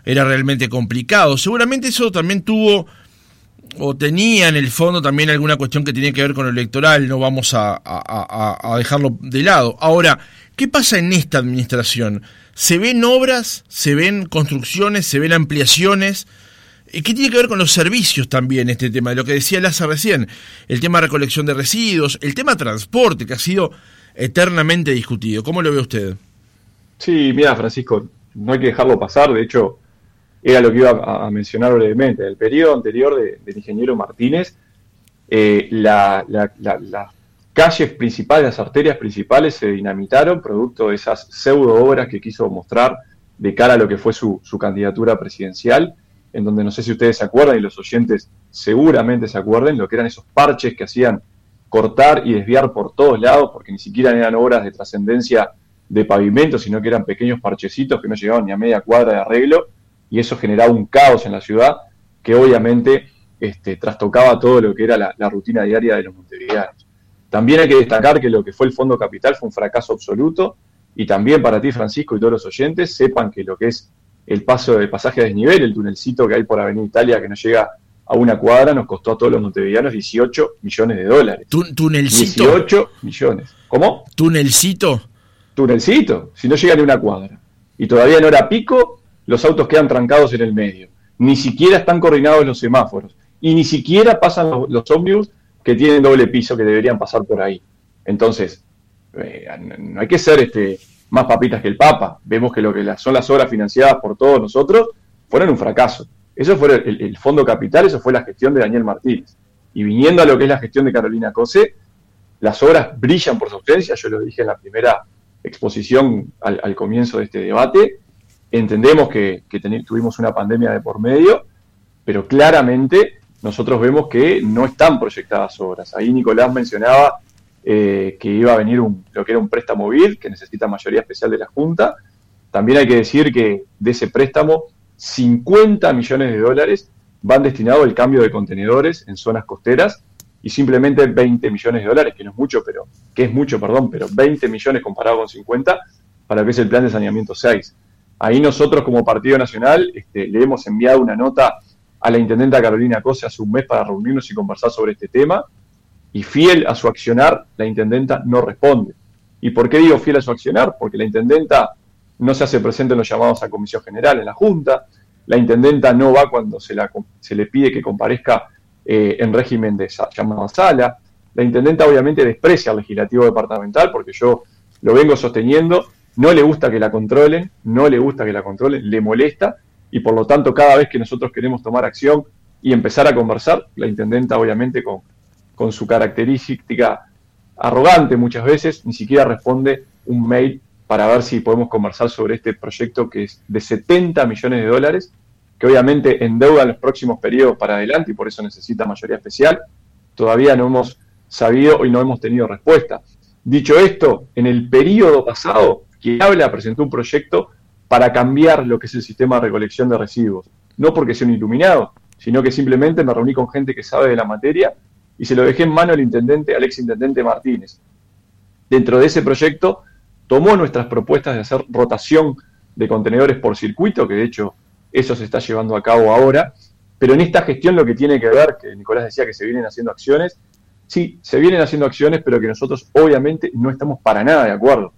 era realmente complicado. Seguramente eso también tuvo o tenía en el fondo también alguna cuestión que tenía que ver con lo electoral, no vamos a, dejarlo de lado. Ahora, ¿qué pasa en esta administración? ¿Se ven obras, se ven construcciones, se ven ampliaciones? ¿Qué tiene que ver con los servicios también este tema? De lo que decía Laza recién, el tema de recolección de residuos, el tema transporte, que ha sido eternamente discutido. ¿Cómo lo ve usted? Sí, mira, Francisco, no hay que dejarlo pasar. De hecho, era lo que iba a, mencionar brevemente. En el periodo anterior del ingeniero Martínez, eh, las calles principales, las arterias principales se dinamitaron producto de esas pseudo obras que quiso mostrar de cara a lo que fue su, candidatura presidencial, en donde no sé si ustedes se acuerdan y los oyentes seguramente se acuerden, lo que eran esos parches que hacían cortar y desviar por todos lados, porque ni siquiera eran obras de trascendencia de pavimento, sino que eran pequeños parchecitos que no llegaban ni a media cuadra de arreglo, y eso generaba un caos en la ciudad que obviamente este, trastocaba todo lo que era la, rutina diaria de los montevideanos. También hay que destacar que lo que fue el Fondo Capital fue un fracaso absoluto y también para ti, Francisco, y todos los oyentes, sepan que lo que es el paso de pasaje a desnivel, el tunelcito que hay por Avenida Italia que no llega a una cuadra, nos costó a todos los montevideanos 18 millones de dólares. ¿Tunelcito? 18 millones. ¿Cómo? ¿Tunelcito? Tunelcito, si no llega ni una cuadra. Y todavía no era pico los autos quedan trancados en el medio. Ni siquiera están coordinados los semáforos. Y ni siquiera pasan los, ómnibus que tienen doble piso que deberían pasar por ahí. Entonces, eh, no hay que ser este, más papitas que el Papa. Vemos que lo que son las obras financiadas por todos nosotros fueron un fracaso. Eso fue el, Fondo Capital, eso fue la gestión de Daniel Martínez. Y viniendo a lo que es la gestión de Carolina Cose, las obras brillan por su ausencia, yo lo dije en la primera exposición al comienzo de este debate, Entendemos que, tuvimos una pandemia de por medio, pero claramente nosotros vemos que no están proyectadas obras. Ahí Nicolás mencionaba eh, que iba a venir un, lo que era un préstamo móvil, que necesita mayoría especial de la Junta. También hay que decir que de ese préstamo, 50 millones de dólares van destinados al cambio de contenedores en zonas costeras y simplemente 20 millones de dólares, que no es mucho, pero que es mucho, perdón, pero 20 millones comparado con 50 para que es el plan de saneamiento 6. Ahí nosotros como Partido Nacional este, le hemos enviado una nota a la intendenta Carolina Cose hace un mes para reunirnos y conversar sobre este tema y fiel a su accionar, la intendenta no responde. ¿Y por qué digo fiel a su accionar? Porque la intendenta no se hace presente en los llamados a comisión general, en la Junta, la intendenta no va cuando se, le pide que comparezca eh, en régimen de llamada sala, la intendenta obviamente desprecia al legislativo departamental, porque yo lo vengo sosteniendo, no le gusta que la controlen, no le gusta que la controlen, le molesta y por lo tanto cada vez que nosotros queremos tomar acción y empezar a conversar, la intendenta obviamente con, con su característica arrogante muchas veces, ni siquiera responde un mail para ver si podemos conversar sobre este proyecto que es de 70 millones de dólares, que obviamente endeuda en los próximos periodos para adelante y por eso necesita mayoría especial. Todavía no hemos sabido y no hemos tenido respuesta. Dicho esto, en el periodo pasado, quien habla presentó un proyecto para cambiar lo que es el sistema de recolección de residuos. No porque sea un iluminado, sino que simplemente me reuní con gente que sabe de la materia y se lo dejé en mano al intendente, al ex intendente Martínez. Dentro de ese proyecto tomó nuestras propuestas de hacer rotación de contenedores por circuito, que de hecho eso se está llevando a cabo ahora, pero en esta gestión lo que tiene que ver, que Nicolás decía que se vienen haciendo acciones, sí, se vienen haciendo acciones, pero que nosotros obviamente no estamos para nada de acuerdo.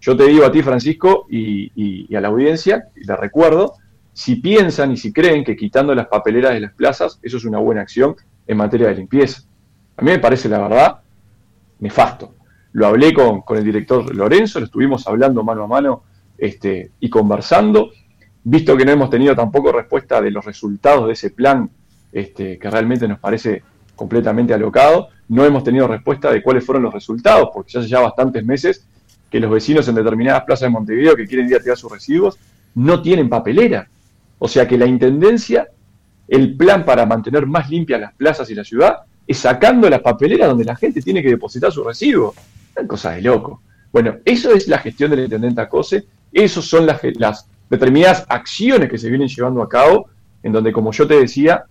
Yo te digo a ti, Francisco, y, a la audiencia, y le recuerdo, si piensan y si creen que quitando las papeleras de las plazas, eso es una buena acción en materia de limpieza. A mí me parece, la verdad, nefasto. Lo hablé con, el director Lorenzo, lo estuvimos hablando mano a mano este, y conversando, visto que no hemos tenido tampoco respuesta de los resultados de ese plan, este, que realmente nos parece completamente alocado, no hemos tenido respuesta de cuáles fueron los resultados, porque ya hace ya bastantes meses que los vecinos en determinadas plazas de Montevideo que quieren ir a tirar sus residuos no tienen papelera. O sea que la Intendencia, el plan para mantener más limpias las plazas y la ciudad, es sacando las papeleras donde la gente tiene que depositar su residuo. Una cosa de loco. Bueno, eso es la gestión de la Intendenta COSE, esas son las, las determinadas acciones que se vienen llevando a cabo, en donde, como yo te decía,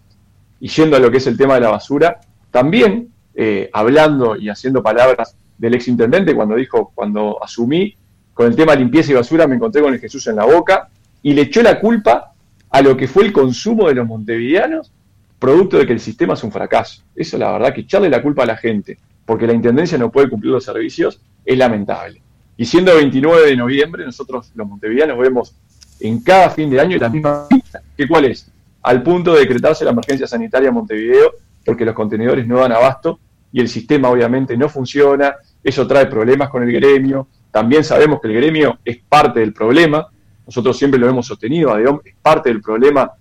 y yendo a lo que es el tema de la basura, también eh, hablando y haciendo palabras del ex intendente cuando dijo, cuando asumí con el tema limpieza y basura, me encontré con el Jesús en la boca y le echó la culpa a lo que fue el consumo de los montevideanos, producto de que el sistema es un fracaso. Eso la verdad que echarle la culpa a la gente, porque la Intendencia no puede cumplir los servicios, es lamentable. Y siendo 29 de noviembre, nosotros los montevideanos vemos en cada fin de año la misma pista. ¿Qué cuál es? Al punto de decretarse la emergencia sanitaria en Montevideo, porque los contenedores no dan abasto y el sistema obviamente no funciona, eso trae problemas con el gremio, también sabemos que el gremio es parte del problema, nosotros siempre lo hemos sostenido, ADEOM es parte del problema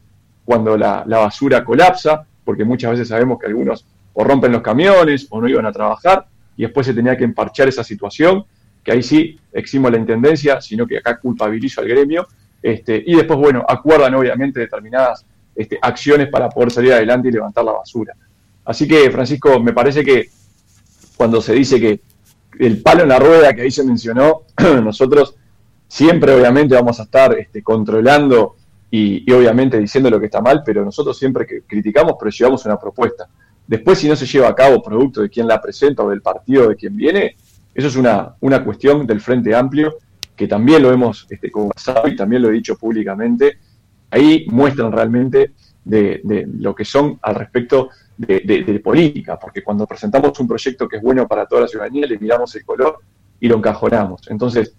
cuando la, basura colapsa, porque muchas veces sabemos que algunos o rompen los camiones o no iban a trabajar y después se tenía que emparchar esa situación, que ahí sí eximo la intendencia, sino que acá culpabilizo al gremio, este, y después, bueno, acuerdan obviamente determinadas este, acciones para poder salir adelante y levantar la basura. Así que, Francisco, me parece que cuando se dice que el palo en la rueda que ahí se mencionó, [clears throat] nosotros siempre obviamente vamos a estar este, controlando y, obviamente diciendo lo que está mal, pero nosotros siempre que criticamos, pero llevamos una propuesta. Después, si no se lleva a cabo producto de quien la presenta o del partido de quien viene, eso es una, una cuestión del Frente Amplio, que también lo hemos este, conversado y también lo he dicho públicamente. Ahí muestran realmente de, de lo que son al respecto de, política, porque cuando presentamos un proyecto que es bueno para toda la ciudadanía, le miramos el color y lo encajonamos. Entonces,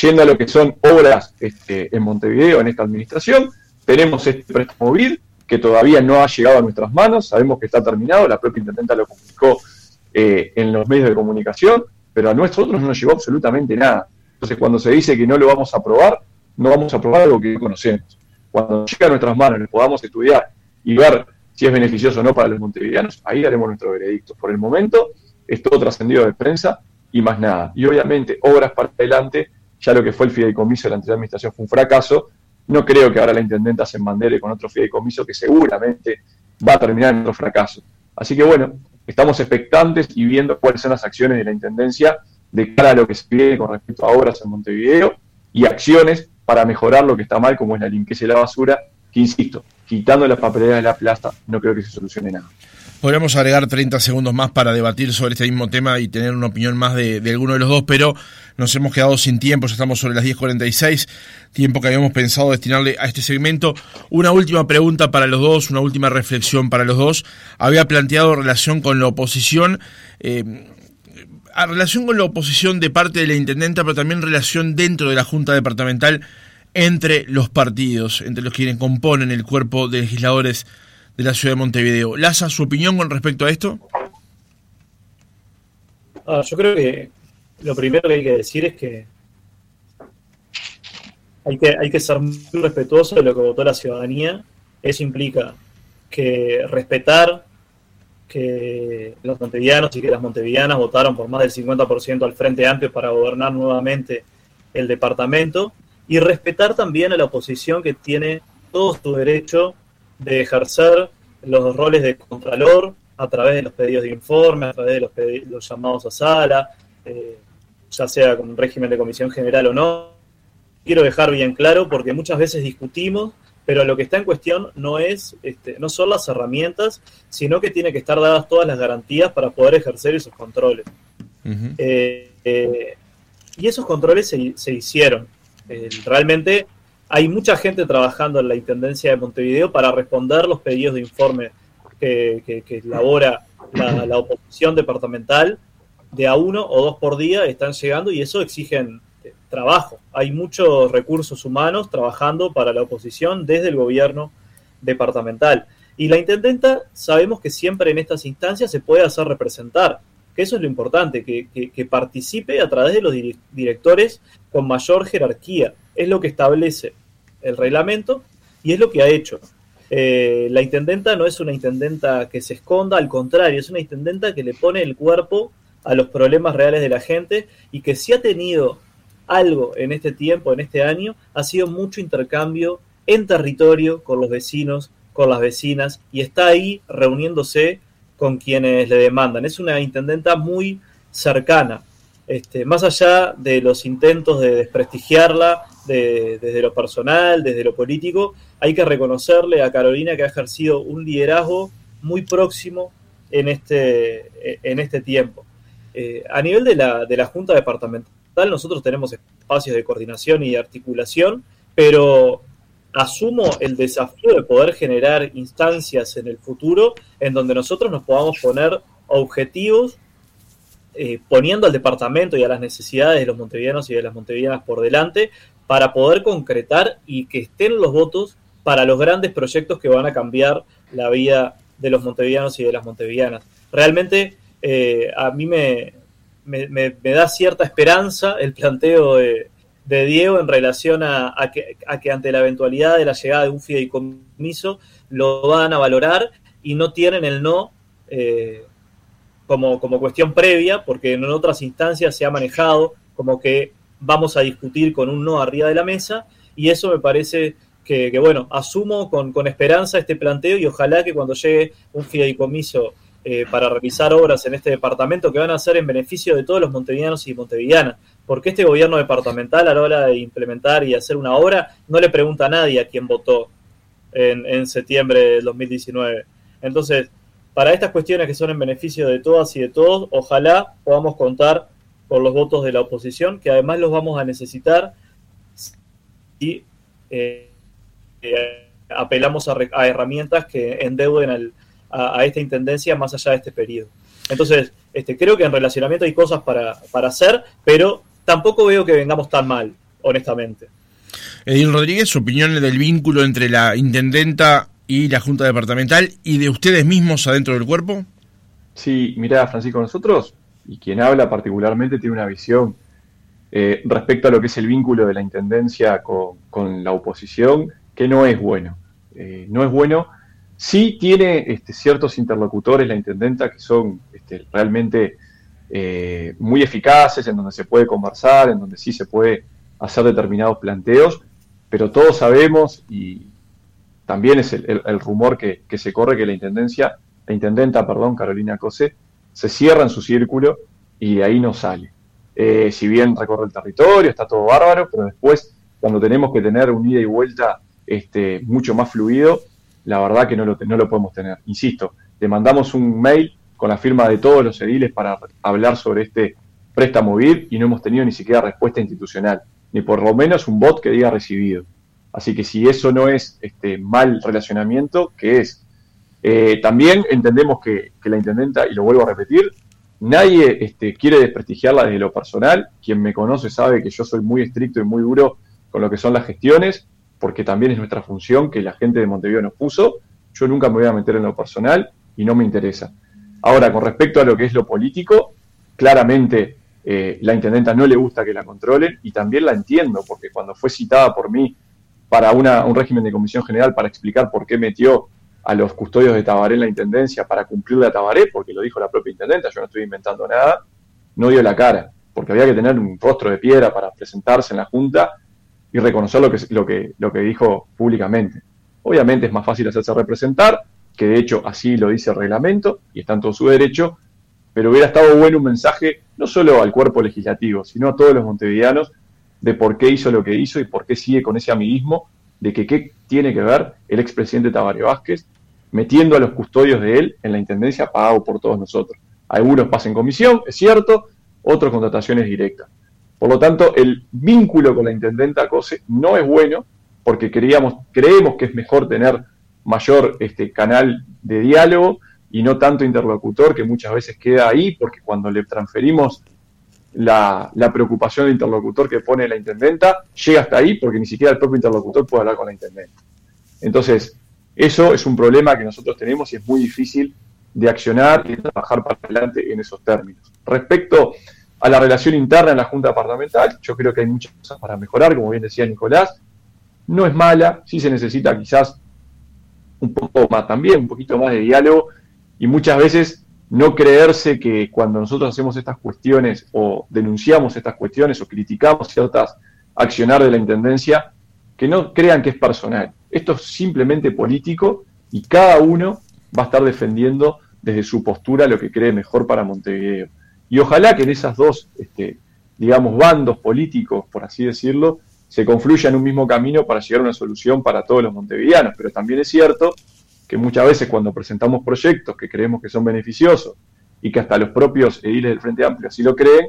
yendo a lo que son obras este, en Montevideo, en esta administración, tenemos este préstamo BID que todavía no ha llegado a nuestras manos, sabemos que está terminado, la propia intendenta lo comunicó eh, en los medios de comunicación, pero a nosotros no nos llegó absolutamente nada. Entonces, cuando se dice que no lo vamos a aprobar, no vamos a aprobar algo que no conocemos. Cuando llegue a nuestras manos, lo podamos estudiar y ver si es beneficioso o no para los montevideanos, ahí haremos nuestro veredicto. Por el momento es todo trascendido de prensa y más nada. Y obviamente, obras para adelante, ya lo que fue el fideicomiso de la anterior administración fue un fracaso. No creo que ahora la intendenta se mandere con otro fideicomiso que seguramente va a terminar en otro fracaso. Así que bueno, estamos expectantes y viendo cuáles son las acciones de la intendencia de cara a lo que se viene con respecto a obras en Montevideo y acciones para mejorar lo que está mal, como es la limpieza y la basura, que insisto, quitando las papeleras de la plaza, no creo que se solucione nada. Podríamos agregar 30 segundos más para debatir sobre este mismo tema y tener una opinión más de, alguno de los dos, pero nos hemos quedado sin tiempo, ya estamos sobre las 10.46, tiempo que habíamos pensado destinarle a este segmento. Una última pregunta para los dos, una última reflexión para los dos. Había planteado relación con la oposición. Eh, a relación con la oposición de parte de la intendenta, pero también relación dentro de la Junta Departamental entre los partidos, entre los quienes componen el cuerpo de legisladores de la ciudad de Montevideo. Laza, ¿su opinión con respecto a esto? Ah, yo creo que lo primero que hay que decir es que hay que, hay que ser muy respetuoso de lo que votó la ciudadanía. Eso implica que respetar que los montevianos y que las montevianas votaron por más del 50% al Frente Amplio para gobernar nuevamente el departamento y respetar también a la oposición que tiene todo su derecho de ejercer los roles de contralor a través de los pedidos de informe, a través de los, los llamados a sala, eh, ya sea con un régimen de comisión general o no. Quiero dejar bien claro porque muchas veces discutimos pero lo que está en cuestión no es, este, no son las herramientas, sino que tiene que estar dadas todas las garantías para poder ejercer esos controles. Eh, eh, y esos controles se, hicieron. Eh, realmente hay mucha gente trabajando en la Intendencia de Montevideo para responder los pedidos de informe que, elabora la, oposición departamental. De a uno o dos por día están llegando y eso exigen trabajo. Hay muchos recursos humanos trabajando para la oposición desde el gobierno departamental. Y la intendenta sabemos que siempre en estas instancias se puede hacer representar, que eso es lo importante, que, participe a través de los directores con mayor jerarquía. Es lo que establece el reglamento y es lo que ha hecho. Eh, la intendenta no es una intendenta que se esconda, al contrario, es una intendenta que le pone el cuerpo a los problemas reales de la gente y que si ha tenido algo en este tiempo, en este año, ha sido mucho intercambio en territorio con los vecinos, con las vecinas, y está ahí reuniéndose con quienes le demandan. Es una intendenta muy cercana, este, más allá de los intentos de desprestigiarla desde lo personal, desde lo político, hay que reconocerle a Carolina que ha ejercido un liderazgo muy próximo en este, en este tiempo. Eh, a nivel de la, de la Junta Departamental, nosotros tenemos espacios de coordinación y de articulación, pero asumo el desafío de poder generar instancias en el futuro en donde nosotros nos podamos poner objetivos eh, poniendo al departamento y a las necesidades de los montevianos y de las montevianas por delante para poder concretar y que estén los votos para los grandes proyectos que van a cambiar la vida de los montevianos y de las montevianas. Realmente eh, a mí me, me, da cierta esperanza el planteo de, Diego en relación a, que, ante la eventualidad de la llegada de un fideicomiso lo van a valorar y no tienen el no eh, como, como cuestión previa, porque en otras instancias se ha manejado como que vamos a discutir con un no arriba de la mesa, y eso me parece que, bueno, asumo con, con, esperanza este planteo y ojalá que cuando llegue un fideicomiso eh, para realizar obras en este departamento que van a ser en beneficio de todos los montevideanos y montevideanas, porque este gobierno departamental a la hora de implementar y hacer una obra no le pregunta a nadie a quién votó en, septiembre del 2019. Entonces, para estas cuestiones que son en beneficio de todas y de todos, ojalá podamos contar con los votos de la oposición, que además los vamos a necesitar y eh, eh, apelamos a, a, herramientas que endeuden al, a, esta intendencia más allá de este periodo. Entonces, este, creo que en relacionamiento hay cosas para, para hacer, pero tampoco veo que vengamos tan mal, honestamente. Edil Rodríguez, su opinión del vínculo entre la intendenta y la Junta Departamental y de ustedes mismos adentro del cuerpo. Sí, mira, Francisco, nosotros, y quien habla particularmente, tiene una visión eh, respecto a lo que es el vínculo de la intendencia con, la oposición, que no es bueno. Eh, no es bueno Sí tiene este, ciertos interlocutores la intendenta que son este, realmente eh, muy eficaces, en donde se puede conversar, en donde sí se puede hacer determinados planteos, pero todos sabemos, y también es el, rumor que, se corre, que la intendencia, la intendenta, perdón, Carolina Cose, se cierra en su círculo y de ahí no sale. Eh, si bien recorre el territorio, está todo bárbaro, pero después, cuando tenemos que tener un ida y vuelta este, mucho más fluido, la verdad que no lo, no lo podemos tener. Insisto, le mandamos un mail con la firma de todos los ediles para hablar sobre este préstamo BID y no hemos tenido ni siquiera respuesta institucional, ni por lo menos un bot que diga recibido. Así que si eso no es este mal relacionamiento, ¿qué es? Eh, también entendemos que, la intendenta, y lo vuelvo a repetir, nadie este, quiere desprestigiarla desde lo personal. Quien me conoce sabe que yo soy muy estricto y muy duro con lo que son las gestiones porque también es nuestra función que la gente de Montevideo nos puso. Yo nunca me voy a meter en lo personal y no me interesa. Ahora, con respecto a lo que es lo político, claramente eh, la intendenta no le gusta que la controlen y también la entiendo, porque cuando fue citada por mí para una, un régimen de comisión general para explicar por qué metió a los custodios de Tabaré en la intendencia para cumplirle a Tabaré, porque lo dijo la propia intendenta, yo no estoy inventando nada, no dio la cara, porque había que tener un rostro de piedra para presentarse en la Junta y reconocer lo que, lo que, lo que dijo públicamente. Obviamente es más fácil hacerse representar, que de hecho así lo dice el reglamento y está en todo su derecho, pero hubiera estado bueno un mensaje no solo al cuerpo legislativo, sino a todos los montevideanos de por qué hizo lo que hizo y por qué sigue con ese amiguismo de que qué tiene que ver el expresidente Tabaré Vázquez metiendo a los custodios de él en la intendencia pagado por todos nosotros. Algunos pasan comisión, es cierto, otros contrataciones directas. Por lo tanto, el vínculo con la intendenta COSE no es bueno porque creíamos, creemos que es mejor tener mayor este, canal de diálogo y no tanto interlocutor que muchas veces queda ahí porque cuando le transferimos la, preocupación del interlocutor que pone la intendenta llega hasta ahí porque ni siquiera el propio interlocutor puede hablar con la intendenta. Entonces, eso es un problema que nosotros tenemos y es muy difícil de accionar y de trabajar para adelante en esos términos. Respecto a la relación interna en la Junta Departamental, yo creo que hay muchas cosas para mejorar, como bien decía Nicolás. No es mala, sí se necesita quizás un poco más también, un poquito más de diálogo y muchas veces no creerse que cuando nosotros hacemos estas cuestiones o denunciamos estas cuestiones o criticamos ciertas accionar de la Intendencia, que no crean que es personal. Esto es simplemente político y cada uno va a estar defendiendo desde su postura lo que cree mejor para Montevideo. Y ojalá que en esas dos, este, digamos, bandos políticos, por así decirlo, se confluya en un mismo camino para llegar a una solución para todos los montevideanos. Pero también es cierto que muchas veces cuando presentamos proyectos que creemos que son beneficiosos y que hasta los propios ediles del Frente Amplio así lo creen,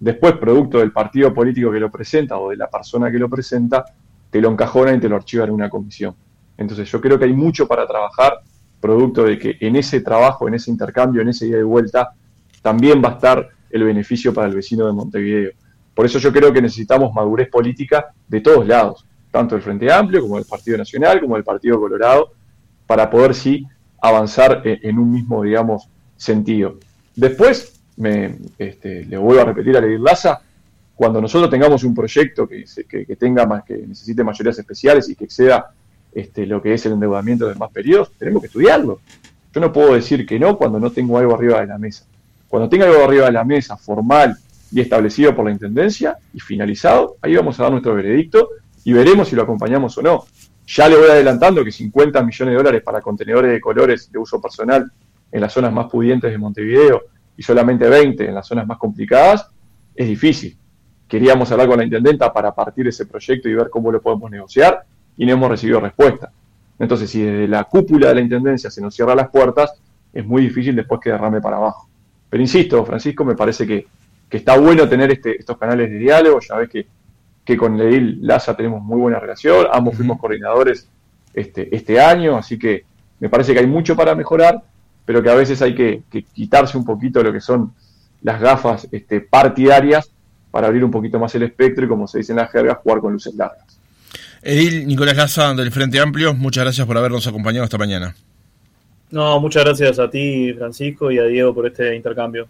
después, producto del partido político que lo presenta o de la persona que lo presenta, te lo encajonan y te lo archivan en una comisión. Entonces yo creo que hay mucho para trabajar, producto de que en ese trabajo, en ese intercambio, en ese ida de vuelta, también va a estar el beneficio para el vecino de Montevideo. Por eso yo creo que necesitamos madurez política de todos lados, tanto del Frente Amplio como del Partido Nacional, como del Partido Colorado, para poder sí avanzar en, un mismo, digamos, sentido. Después, me, este, le vuelvo a repetir a Ledir Laza, cuando nosotros tengamos un proyecto que, que, tenga más, que necesite mayorías especiales y que exceda este, lo que es el endeudamiento de más periodos, tenemos que estudiarlo. Yo no puedo decir que no cuando no tengo algo arriba de la mesa. Cuando tenga algo arriba de la mesa, formal y establecido por la Intendencia y finalizado, ahí vamos a dar nuestro veredicto y veremos si lo acompañamos o no. Ya le voy adelantando que 50 millones de dólares para contenedores de colores de uso personal en las zonas más pudientes de Montevideo y solamente 20 en las zonas más complicadas es difícil. Queríamos hablar con la intendenta para partir ese proyecto y ver cómo lo podemos negociar y no hemos recibido respuesta. Entonces, si desde la cúpula de la intendencia se nos cierran las puertas, es muy difícil después que derrame para abajo. Pero insisto, Francisco, me parece que, está bueno tener este, estos canales de diálogo. Ya ves que que con Leil Laza tenemos muy buena relación, ambos fuimos coordinadores este, este año, así que me parece que hay mucho para mejorar, pero que a veces hay que, quitarse un poquito lo que son las gafas este, partidarias para abrir un poquito más el espectro y, como se dice en la jerga, jugar con luces largas. Edil Nicolás Laza del Frente Amplio, muchas gracias por habernos acompañado esta mañana. No, muchas gracias a ti, Francisco, y a Diego por este intercambio.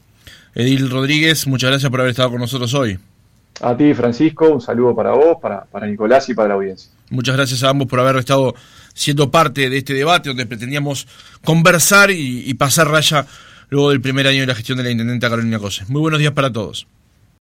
Edil Rodríguez, muchas gracias por haber estado con nosotros hoy. A ti, Francisco, un saludo para vos, para, Nicolás y para la audiencia. Muchas gracias a ambos por haber estado siendo parte de este debate donde pretendíamos conversar y, y pasar raya luego del primer año de la gestión de la Intendenta Carolina Cose. Muy buenos días para todos.